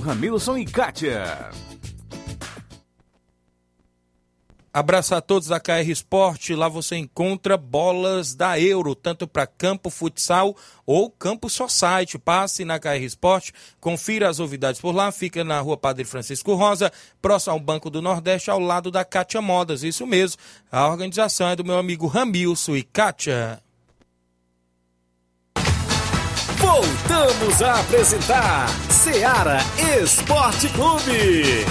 [SPEAKER 3] Ramilson e Kátia.
[SPEAKER 1] Abraço a todos da KR Esporte. Lá você encontra bolas da Euro, tanto para campo futsal ou campo society. Passe na KR Esporte, confira as novidades por lá. Fica na rua Padre Francisco Rosa, próximo ao Banco do Nordeste, ao lado da Kátia Modas. Isso mesmo. A organização é do meu amigo Ramilson e Kátia.
[SPEAKER 4] Voltamos a apresentar Seara Esporte Clube.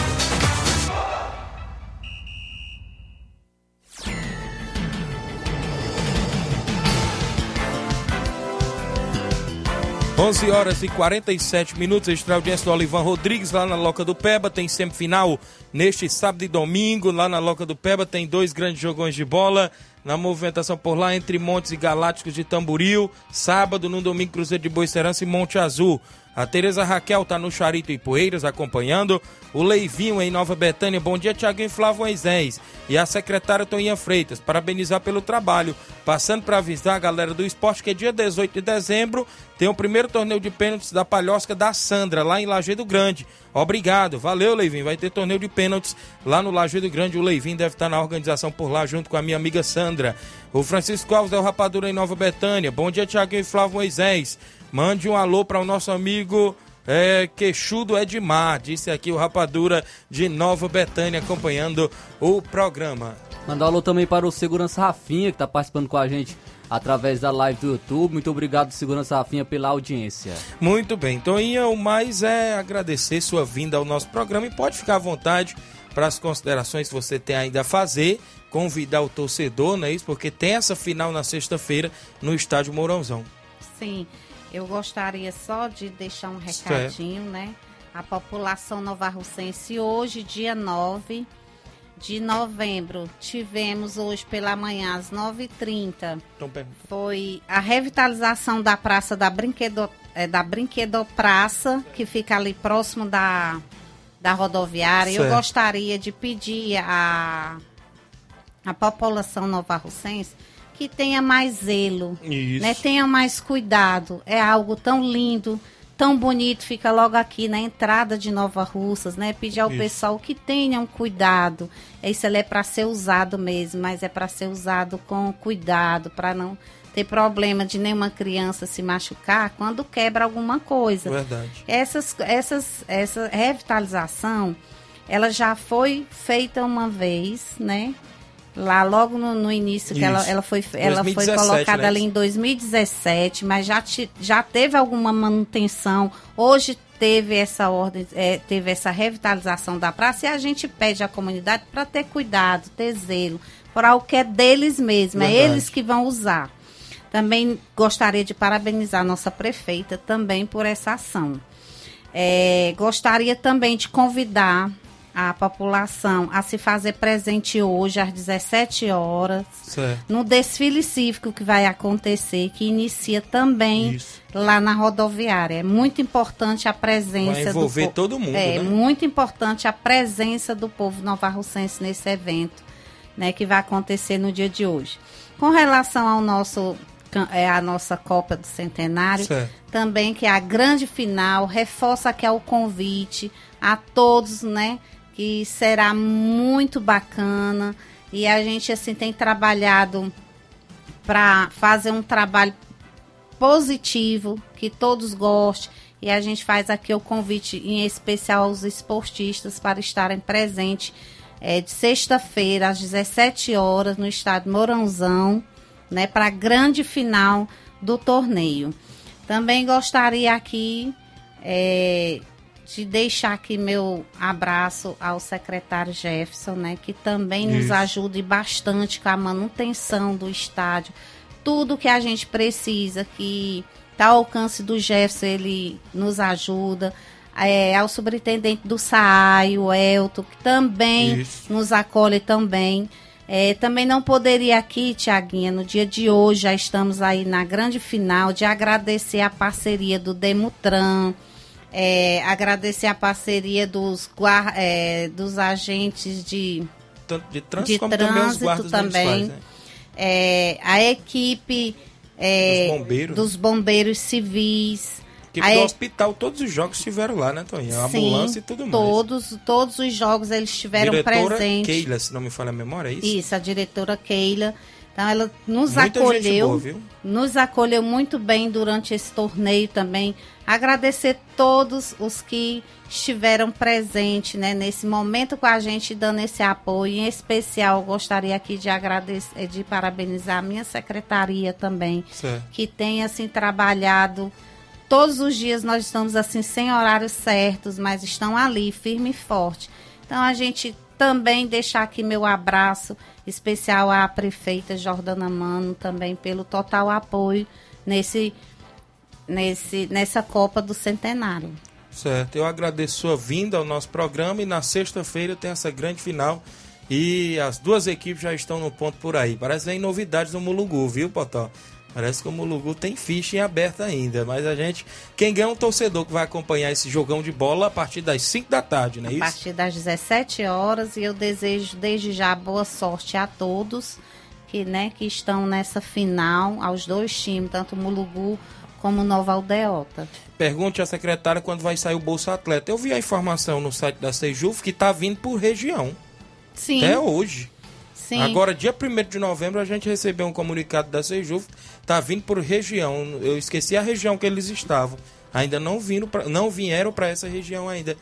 [SPEAKER 1] 11 horas e 47 minutos, extra audiência do Olivan Rodrigues, lá na Loca do Peba, tem semifinal neste sábado e domingo, lá na Loca do Peba tem dois grandes jogões de bola, na movimentação por lá, entre Montes e Galácticos de Tamboril, sábado, no domingo, Cruzeiro de Boicerança e Monte Azul. A Tereza Raquel tá no Charito e Poeiras acompanhando. O Leivinho em Nova Betânia. Bom dia, Tiaguinho e Flávio Moisés. E a secretária Toninha Freitas. Parabenizar pelo trabalho. Passando para avisar a galera do esporte que é dia 18 de dezembro tem o primeiro torneio de pênaltis da Palhosca da Sandra, lá em Lajeado Grande. Obrigado. Valeu, Leivinho. Vai ter torneio de pênaltis lá no Lajeado Grande. O Leivinho deve estar na organização por lá junto com a minha amiga Sandra. O Francisco Alves é o Rapadura em Nova Betânia. Bom dia, Tiaguinho e Flávio Moisés. Mande um alô para o nosso amigo é, queixudo Edmar, disse aqui o Rapadura de Nova Betânia, acompanhando o programa.
[SPEAKER 2] Mandar um alô também para o Segurança Rafinha, que está participando com a gente através da live do YouTube. Muito obrigado, Segurança Rafinha, pela audiência.
[SPEAKER 1] Muito bem, Toninha, o mais é agradecer sua vinda ao nosso programa e pode ficar à vontade para as considerações que você tem ainda a fazer, convidar o torcedor, não é isso? Porque tem essa final na sexta-feira no estádio Mourãozão.
[SPEAKER 7] Sim, eu gostaria só de deixar um recadinho, né? A população novarrocense hoje, dia 9 de novembro, tivemos hoje pela manhã às 9h30,
[SPEAKER 1] Então,
[SPEAKER 7] foi a revitalização da praça da Brinquedo, é, da Brinquedopraça, que fica ali próximo da, da rodoviária. Eu
[SPEAKER 11] Certo.
[SPEAKER 7] gostaria de pedir a, a população novarrocense que tenha mais zelo,
[SPEAKER 11] Isso.
[SPEAKER 7] né? tenha mais cuidado. É algo tão lindo, tão bonito, fica logo aqui na entrada de Nova Russas, né? Pedir ao
[SPEAKER 11] Isso.
[SPEAKER 7] pessoal que tenham cuidado. Isso é para ser usado mesmo, mas é para ser usado com cuidado, para não ter problema de nenhuma criança se machucar quando quebra alguma coisa.
[SPEAKER 1] Verdade.
[SPEAKER 7] Essas, essas, essa revitalização, ela já foi feita uma vez, né? Lá logo no, no início que ela,
[SPEAKER 11] Isso.
[SPEAKER 7] ela foi, ela foi
[SPEAKER 11] 2017,
[SPEAKER 7] colocada
[SPEAKER 11] né?
[SPEAKER 7] ali em 2017, mas já, ti- já teve alguma manutenção. Hoje teve essa ordem, é, teve essa revitalização da praça e a gente pede à comunidade para ter cuidado, ter zelo, para o que é deles mesmo, é
[SPEAKER 11] Verdade.
[SPEAKER 7] eles que vão usar. Também gostaria de parabenizar a nossa prefeita também por essa ação. É, gostaria também de convidar a população a se fazer presente hoje às 17 horas
[SPEAKER 1] Certo.
[SPEAKER 7] no desfile cívico que vai acontecer, que inicia também lá na rodoviária. É muito importante a presença
[SPEAKER 1] Vai envolver
[SPEAKER 7] do
[SPEAKER 1] todo mundo,
[SPEAKER 7] É
[SPEAKER 1] né?
[SPEAKER 7] muito importante a presença do povo novarrocense nesse evento, né, que vai acontecer no dia de hoje. Com relação ao nosso é, a nossa Copa do Centenário,
[SPEAKER 11] Certo.
[SPEAKER 7] também que é a grande final, reforça que é o convite a todos, né, que será muito bacana e a gente assim tem trabalhado para fazer um trabalho positivo, que todos gostem. E a gente faz aqui o convite em especial aos esportistas para estarem presentes é, de sexta-feira às 17 horas no estado Mourãozão, né, para a grande final do torneio. Também gostaria aqui é, de deixar aqui meu abraço ao secretário Jefferson, né, que também nos
[SPEAKER 11] Isso.
[SPEAKER 7] ajude bastante com a manutenção do estádio. Tudo que a gente precisa, que está ao alcance do Jefferson, ele nos ajuda. É, ao superintendente do SAAI, o Elton, que também
[SPEAKER 11] Isso.
[SPEAKER 7] nos acolhe também. É, também não poderia aqui, Tiaguinha, no dia de hoje, já estamos aí na grande final, de agradecer a parceria do Demutran, é, agradecer a parceria dos, é, dos agentes de,
[SPEAKER 1] Tanto de trânsito
[SPEAKER 7] de
[SPEAKER 1] também
[SPEAKER 7] trânsito também.
[SPEAKER 1] municipais, né?
[SPEAKER 7] É, a equipe é,
[SPEAKER 1] Dos bombeiros.
[SPEAKER 7] dos bombeiros civis. A
[SPEAKER 1] do
[SPEAKER 7] e-
[SPEAKER 1] hospital todos os jogos estiveram lá, né, Toninho? A
[SPEAKER 7] Sim,
[SPEAKER 1] ambulância e tudo mais.
[SPEAKER 7] Todos, todos os jogos eles estiveram
[SPEAKER 1] Diretora
[SPEAKER 7] presentes.
[SPEAKER 1] Keila, se não me falha a memória, é isso?
[SPEAKER 7] Isso, a diretora Keila. Então ela nos
[SPEAKER 1] Muita
[SPEAKER 7] acolheu,
[SPEAKER 1] boa,
[SPEAKER 7] nos acolheu muito bem durante esse torneio também. Agradecer todos os que estiveram presentes, né, nesse momento com a gente dando esse apoio. Em especial, gostaria aqui de agradecer, de parabenizar a minha secretaria também,
[SPEAKER 1] Certo.
[SPEAKER 7] que tem assim trabalhado todos os dias nós estamos assim sem horários certos, mas estão ali firme e forte. Então a gente também deixar aqui meu abraço especial à prefeita Jordana Mano também pelo total apoio nesse nesse nessa Copa do Centenário.
[SPEAKER 1] Certo, eu agradeço sua vinda ao nosso programa e na sexta-feira tem essa grande final e as duas equipes já estão no ponto por aí. Parece que tem novidades no Mulugu, viu, Potó? Parece que o Mulugu tem ficha em aberto ainda, mas a gente, quem ganha é um torcedor que vai acompanhar esse jogão de bola a partir das 5 da tarde, não é
[SPEAKER 7] a
[SPEAKER 1] isso?
[SPEAKER 7] partir das 17 horas e eu desejo desde já boa sorte a todos que, né, que estão nessa final, aos dois times, tanto o Mulugu como o Nova Aldeota.
[SPEAKER 1] Pergunte à secretária quando vai sair o Bolsa Atleta. Eu vi a informação no site da Sejuf que está vindo por região.
[SPEAKER 7] Sim.
[SPEAKER 1] Até hoje.
[SPEAKER 7] Sim.
[SPEAKER 1] Agora, dia 1 de novembro, a gente recebeu um comunicado da Sejuf, tá vindo por região. Eu esqueci a região que eles estavam. ainda não, vindo pra, não vieram para essa região ainda.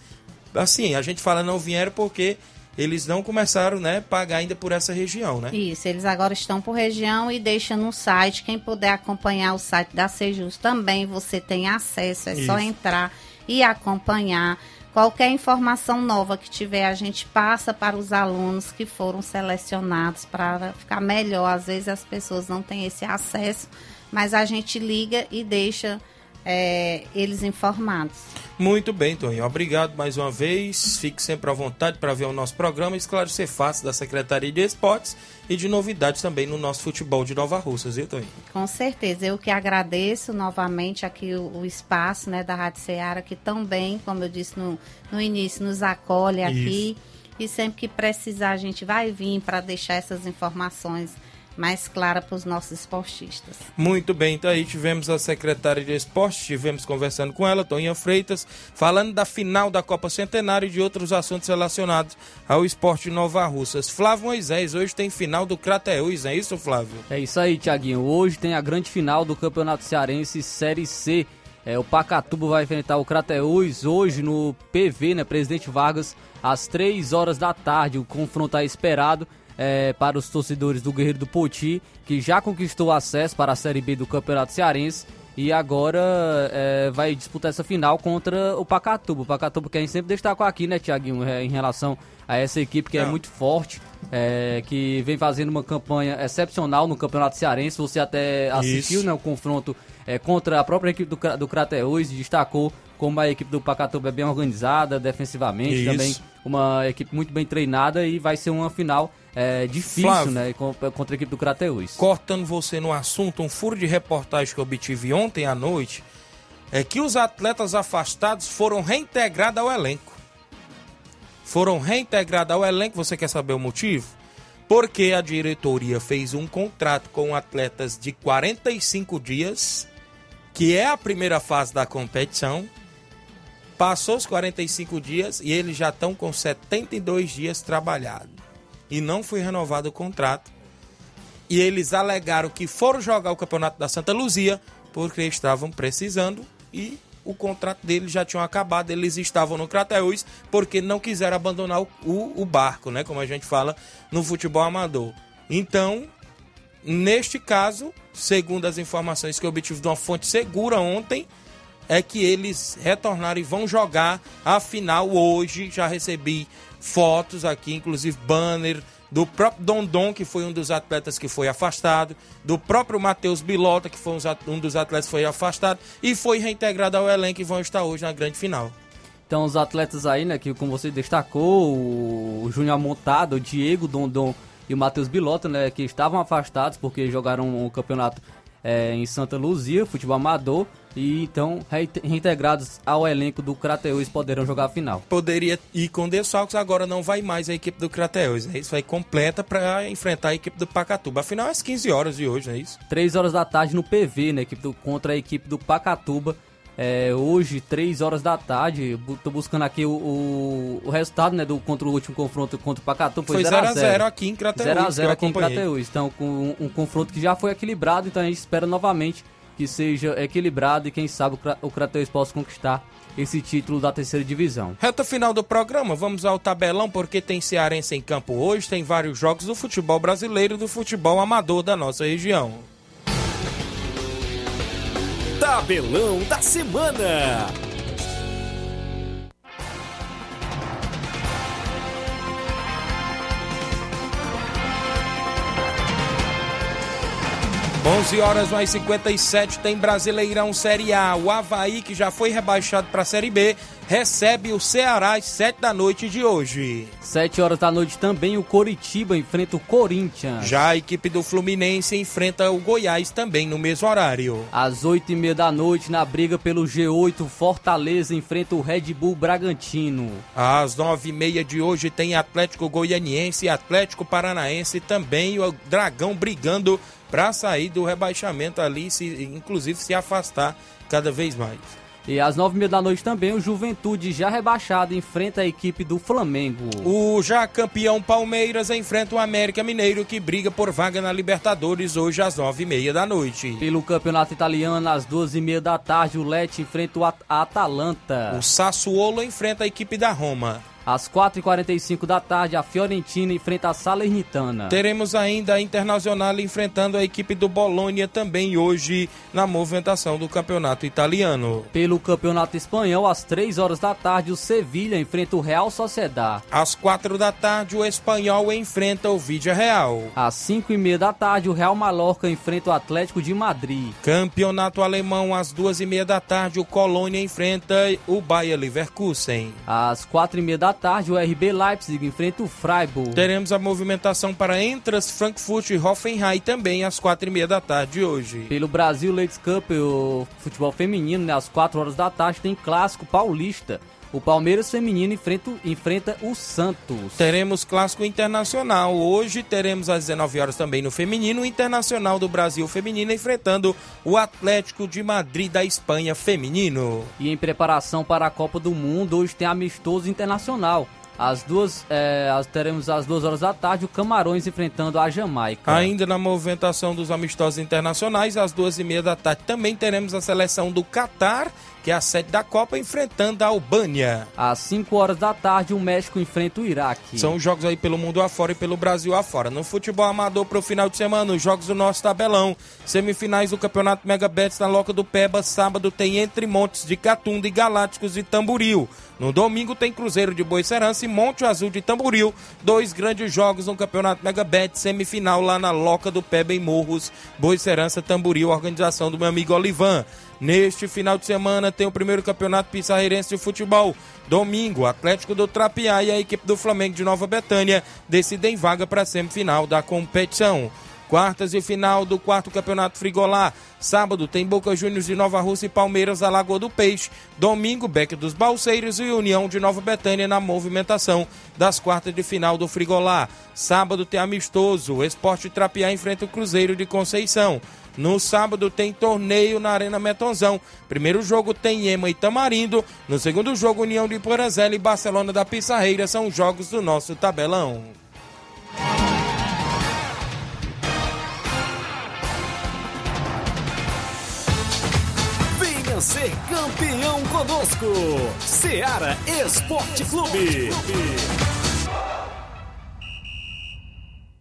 [SPEAKER 1] Assim, a gente fala não vieram porque eles não começaram, né, pagar ainda por essa região, né?
[SPEAKER 7] Isso, eles agora estão por região e deixa no site. Quem puder acompanhar o site da Sejus também, você tem acesso, é só
[SPEAKER 1] Isso.
[SPEAKER 7] entrar e acompanhar. Qualquer informação nova que tiver, a gente passa para os alunos que foram selecionados para ficar melhor. Às vezes as pessoas não têm esse acesso, mas a gente liga e deixa é, eles informados.
[SPEAKER 1] Muito bem, Toninho. Obrigado mais uma vez. Fique sempre à vontade para ver o nosso programa esclarecer fatos da Secretaria de Esportes e de novidades também no nosso futebol de Nova Russas, viu, Toninho?
[SPEAKER 7] Com certeza, eu que agradeço novamente aqui o, o espaço né, da Rádio Ceará, que também, como eu disse no, no início, nos acolhe aqui. E sempre que precisar, a gente vai vir para deixar essas informações mais claras para os nossos esportistas.
[SPEAKER 1] Muito bem, então aí tivemos a secretária de Esportes, estivemos conversando com ela, Toninha Freitas, falando da final da Copa Centenário e de outros assuntos relacionados ao esporte de Nova Russas. Flávio Moisés, hoje tem final do Crateús, não é isso, Flávio?
[SPEAKER 2] É isso aí, Tiaguinho. Hoje tem a grande final do Campeonato Cearense Série C. É, o Pacatuba vai enfrentar o Crateús hoje no PV, né? Presidente Vargas, às 3 horas da tarde. O confronto é esperado é, para os torcedores do Guerreiro do Poti, que já conquistou acesso para a Série B do Campeonato Cearense. E agora é, vai disputar essa final contra o Pacatuba. O Pacatuba que a gente sempre destacou aqui, né, Tiaguinho, é, em relação a essa equipe que é
[SPEAKER 1] Não.
[SPEAKER 2] muito forte, é, que vem fazendo uma campanha excepcional no Campeonato Cearense. Você até assistiu
[SPEAKER 1] Isso.
[SPEAKER 2] né, o confronto é, contra a própria equipe do, do e destacou como a equipe do Pacatuba é bem organizada defensivamente,
[SPEAKER 1] Isso.
[SPEAKER 2] também uma equipe muito bem treinada e vai ser uma final é, difícil
[SPEAKER 1] Flávio.
[SPEAKER 2] né, contra a equipe do Crateús.
[SPEAKER 1] Cortando você no assunto, um furo de reportagem que eu obtive ontem à noite é que os atletas afastados foram reintegrados ao elenco. Foram reintegrados ao elenco, você quer saber o motivo? Porque a diretoria fez um contrato com atletas de 45 dias, que é a primeira fase da competição. Passou os 45 dias e eles já estão com 72 dias trabalhados. E não foi renovado o contrato e eles alegaram que foram jogar o campeonato da Santa Luzia porque estavam precisando e o contrato deles já tinha acabado, eles estavam no Crateús porque não quiseram abandonar o, o, o barco, né, como a gente fala no futebol amador. Então, neste caso, segundo as informações que eu obtive de uma fonte segura ontem, é que eles retornaram e vão jogar a final hoje. Já recebi fotos aqui, inclusive banner do próprio Dondon, que foi um dos atletas que foi afastado, do próprio Matheus Bilota, que foi um dos atletas que foi afastado e foi reintegrado ao elenco e vão estar hoje na grande final.
[SPEAKER 2] Então os atletas aí, né, que como você destacou, o Júnior Montado, o Diego Dondon e o Matheus Bilota, né, que estavam afastados porque jogaram o campeonato é, em Santa Luzia, futebol amador, e então reinte- reintegrados ao elenco do Crateus poderão jogar a final.
[SPEAKER 1] Poderia ir com desfalques, agora não vai mais a equipe do Crateus. É isso, vai completa para enfrentar a equipe do Pacatuba. Afinal, é às 15 horas de hoje, não é isso?
[SPEAKER 2] 3 horas da tarde no PV, né, equipe do- contra a equipe do Pacatuba. É, hoje, 3 horas da tarde, tô buscando aqui o, o, o resultado, né, do, contra o último confronto contra o Pacatuba.
[SPEAKER 1] Foi 0x0 aqui em Crateús.
[SPEAKER 2] 0 a
[SPEAKER 1] que
[SPEAKER 2] 0
[SPEAKER 1] eu
[SPEAKER 2] aqui em. Crateús. Então, com um, um confronto que já foi equilibrado, então a gente espera novamente que seja equilibrado e quem sabe o, Cra- o Crateús possa conquistar esse título da terceira divisão.
[SPEAKER 1] Reta final do programa, vamos ao tabelão, porque tem cearense em campo hoje, tem vários jogos do futebol brasileiro e do futebol amador da nossa região.
[SPEAKER 4] Tabelão da semana.
[SPEAKER 1] Onze horas mais 57 tem Brasileirão Série A. O Havaí, que já foi rebaixado para a Série B, recebe o Ceará às 7 da noite de hoje.
[SPEAKER 2] 7 horas da noite também o Coritiba enfrenta o Corinthians.
[SPEAKER 1] Já a equipe do Fluminense enfrenta o Goiás também no mesmo horário.
[SPEAKER 2] Às 8 e meia da noite, na briga pelo G8, Fortaleza enfrenta o Red Bull Bragantino.
[SPEAKER 1] Às nove e meia de hoje tem Atlético Goianiense e Atlético Paranaense também o Dragão brigando para sair do rebaixamento ali, se, inclusive se afastar cada vez mais.
[SPEAKER 2] E às nove e meia da noite também, o Juventude, já rebaixado, enfrenta a equipe do Flamengo.
[SPEAKER 1] O já campeão Palmeiras enfrenta o América Mineiro que briga por vaga na Libertadores hoje às nove e meia da noite.
[SPEAKER 2] Pelo campeonato italiano, às duas e meia da tarde, o Lecce enfrenta o At Atalanta.
[SPEAKER 1] O Sassuolo enfrenta a equipe da Roma.
[SPEAKER 2] Às 4h45 da tarde, a Fiorentina enfrenta a Salernitana.
[SPEAKER 1] Teremos ainda a Internacional enfrentando a equipe do Bolonha também hoje na movimentação do campeonato italiano.
[SPEAKER 2] Pelo campeonato espanhol, às 3 horas da tarde, o Sevilha enfrenta o Real Sociedad.
[SPEAKER 1] Às 4 da tarde, o Espanhol enfrenta o Vídea Real.
[SPEAKER 2] Às 5 e meia da tarde, o Real Mallorca enfrenta o Atlético de Madrid.
[SPEAKER 1] Campeonato Alemão, às 2 e meia da tarde, o Colônia enfrenta o Bayer Leverkusen.
[SPEAKER 2] Às 4 e meia da tarde, o RB Leipzig enfrenta o Freiburg.
[SPEAKER 1] Teremos a movimentação para Entras, Frankfurt e Hoffenheim também às 4 e meia da tarde hoje.
[SPEAKER 2] Pelo Brasil Ladies Cup, o futebol feminino, né, às 4 horas da tarde, tem clássico paulista. O Palmeiras feminino enfrenta, enfrenta o Santos.
[SPEAKER 1] Teremos clássico internacional. Hoje teremos às 19 horas também no feminino, o Internacional do Brasil feminino enfrentando o Atlético de Madrid da Espanha feminino.
[SPEAKER 2] E em preparação para a Copa do Mundo, hoje tem amistoso internacional. Às duas, é, teremos às duas horas da tarde o Camarões enfrentando a Jamaica.
[SPEAKER 1] Ainda na movimentação dos amistosos internacionais, às duas e meia da tarde também teremos a seleção do Catar, que é a sede da Copa, enfrentando a Albânia.
[SPEAKER 2] Às 5 horas da tarde, o México enfrenta o Iraque.
[SPEAKER 1] São jogos aí pelo mundo afora e pelo Brasil afora. No futebol amador para o final de semana, os jogos do nosso tabelão. Semifinais do Campeonato Mega Bets na Loca do Peba. Sábado tem Entre Montes de Catunda e Galácticos de Tamboril. No domingo tem Cruzeiro de Boicerança e Monte Azul de Tamboril. Dois grandes jogos no Campeonato Mega Bet. Semifinal lá na Loca do Peba em Morros. Boicerança Tamboril, organização do meu amigo Olivan. Neste final de semana tem o primeiro campeonato pissarreirense de futebol. Domingo, Atlético do Trapiá e a equipe do Flamengo de Nova Betânia decidem vaga para a semifinal da competição. Quartas e final do quarto campeonato Frigolá. Sábado tem Boca Juniors de Nova Rússia e Palmeiras da Lagoa do Peixe. Domingo, Beck dos Balseiros e União de Nova Betânia na movimentação das quartas de final do Frigolá. Sábado tem amistoso. Esporte Trapiá enfrenta o Cruzeiro de Conceição. No sábado tem torneio na Arena Metonzão. Primeiro jogo tem Ema e Tamarindo. No segundo jogo, União de Porazela e Barcelona da Pissarreira são os jogos do nosso tabelão.
[SPEAKER 4] Venha ser campeão conosco. Seara Esporte Clube.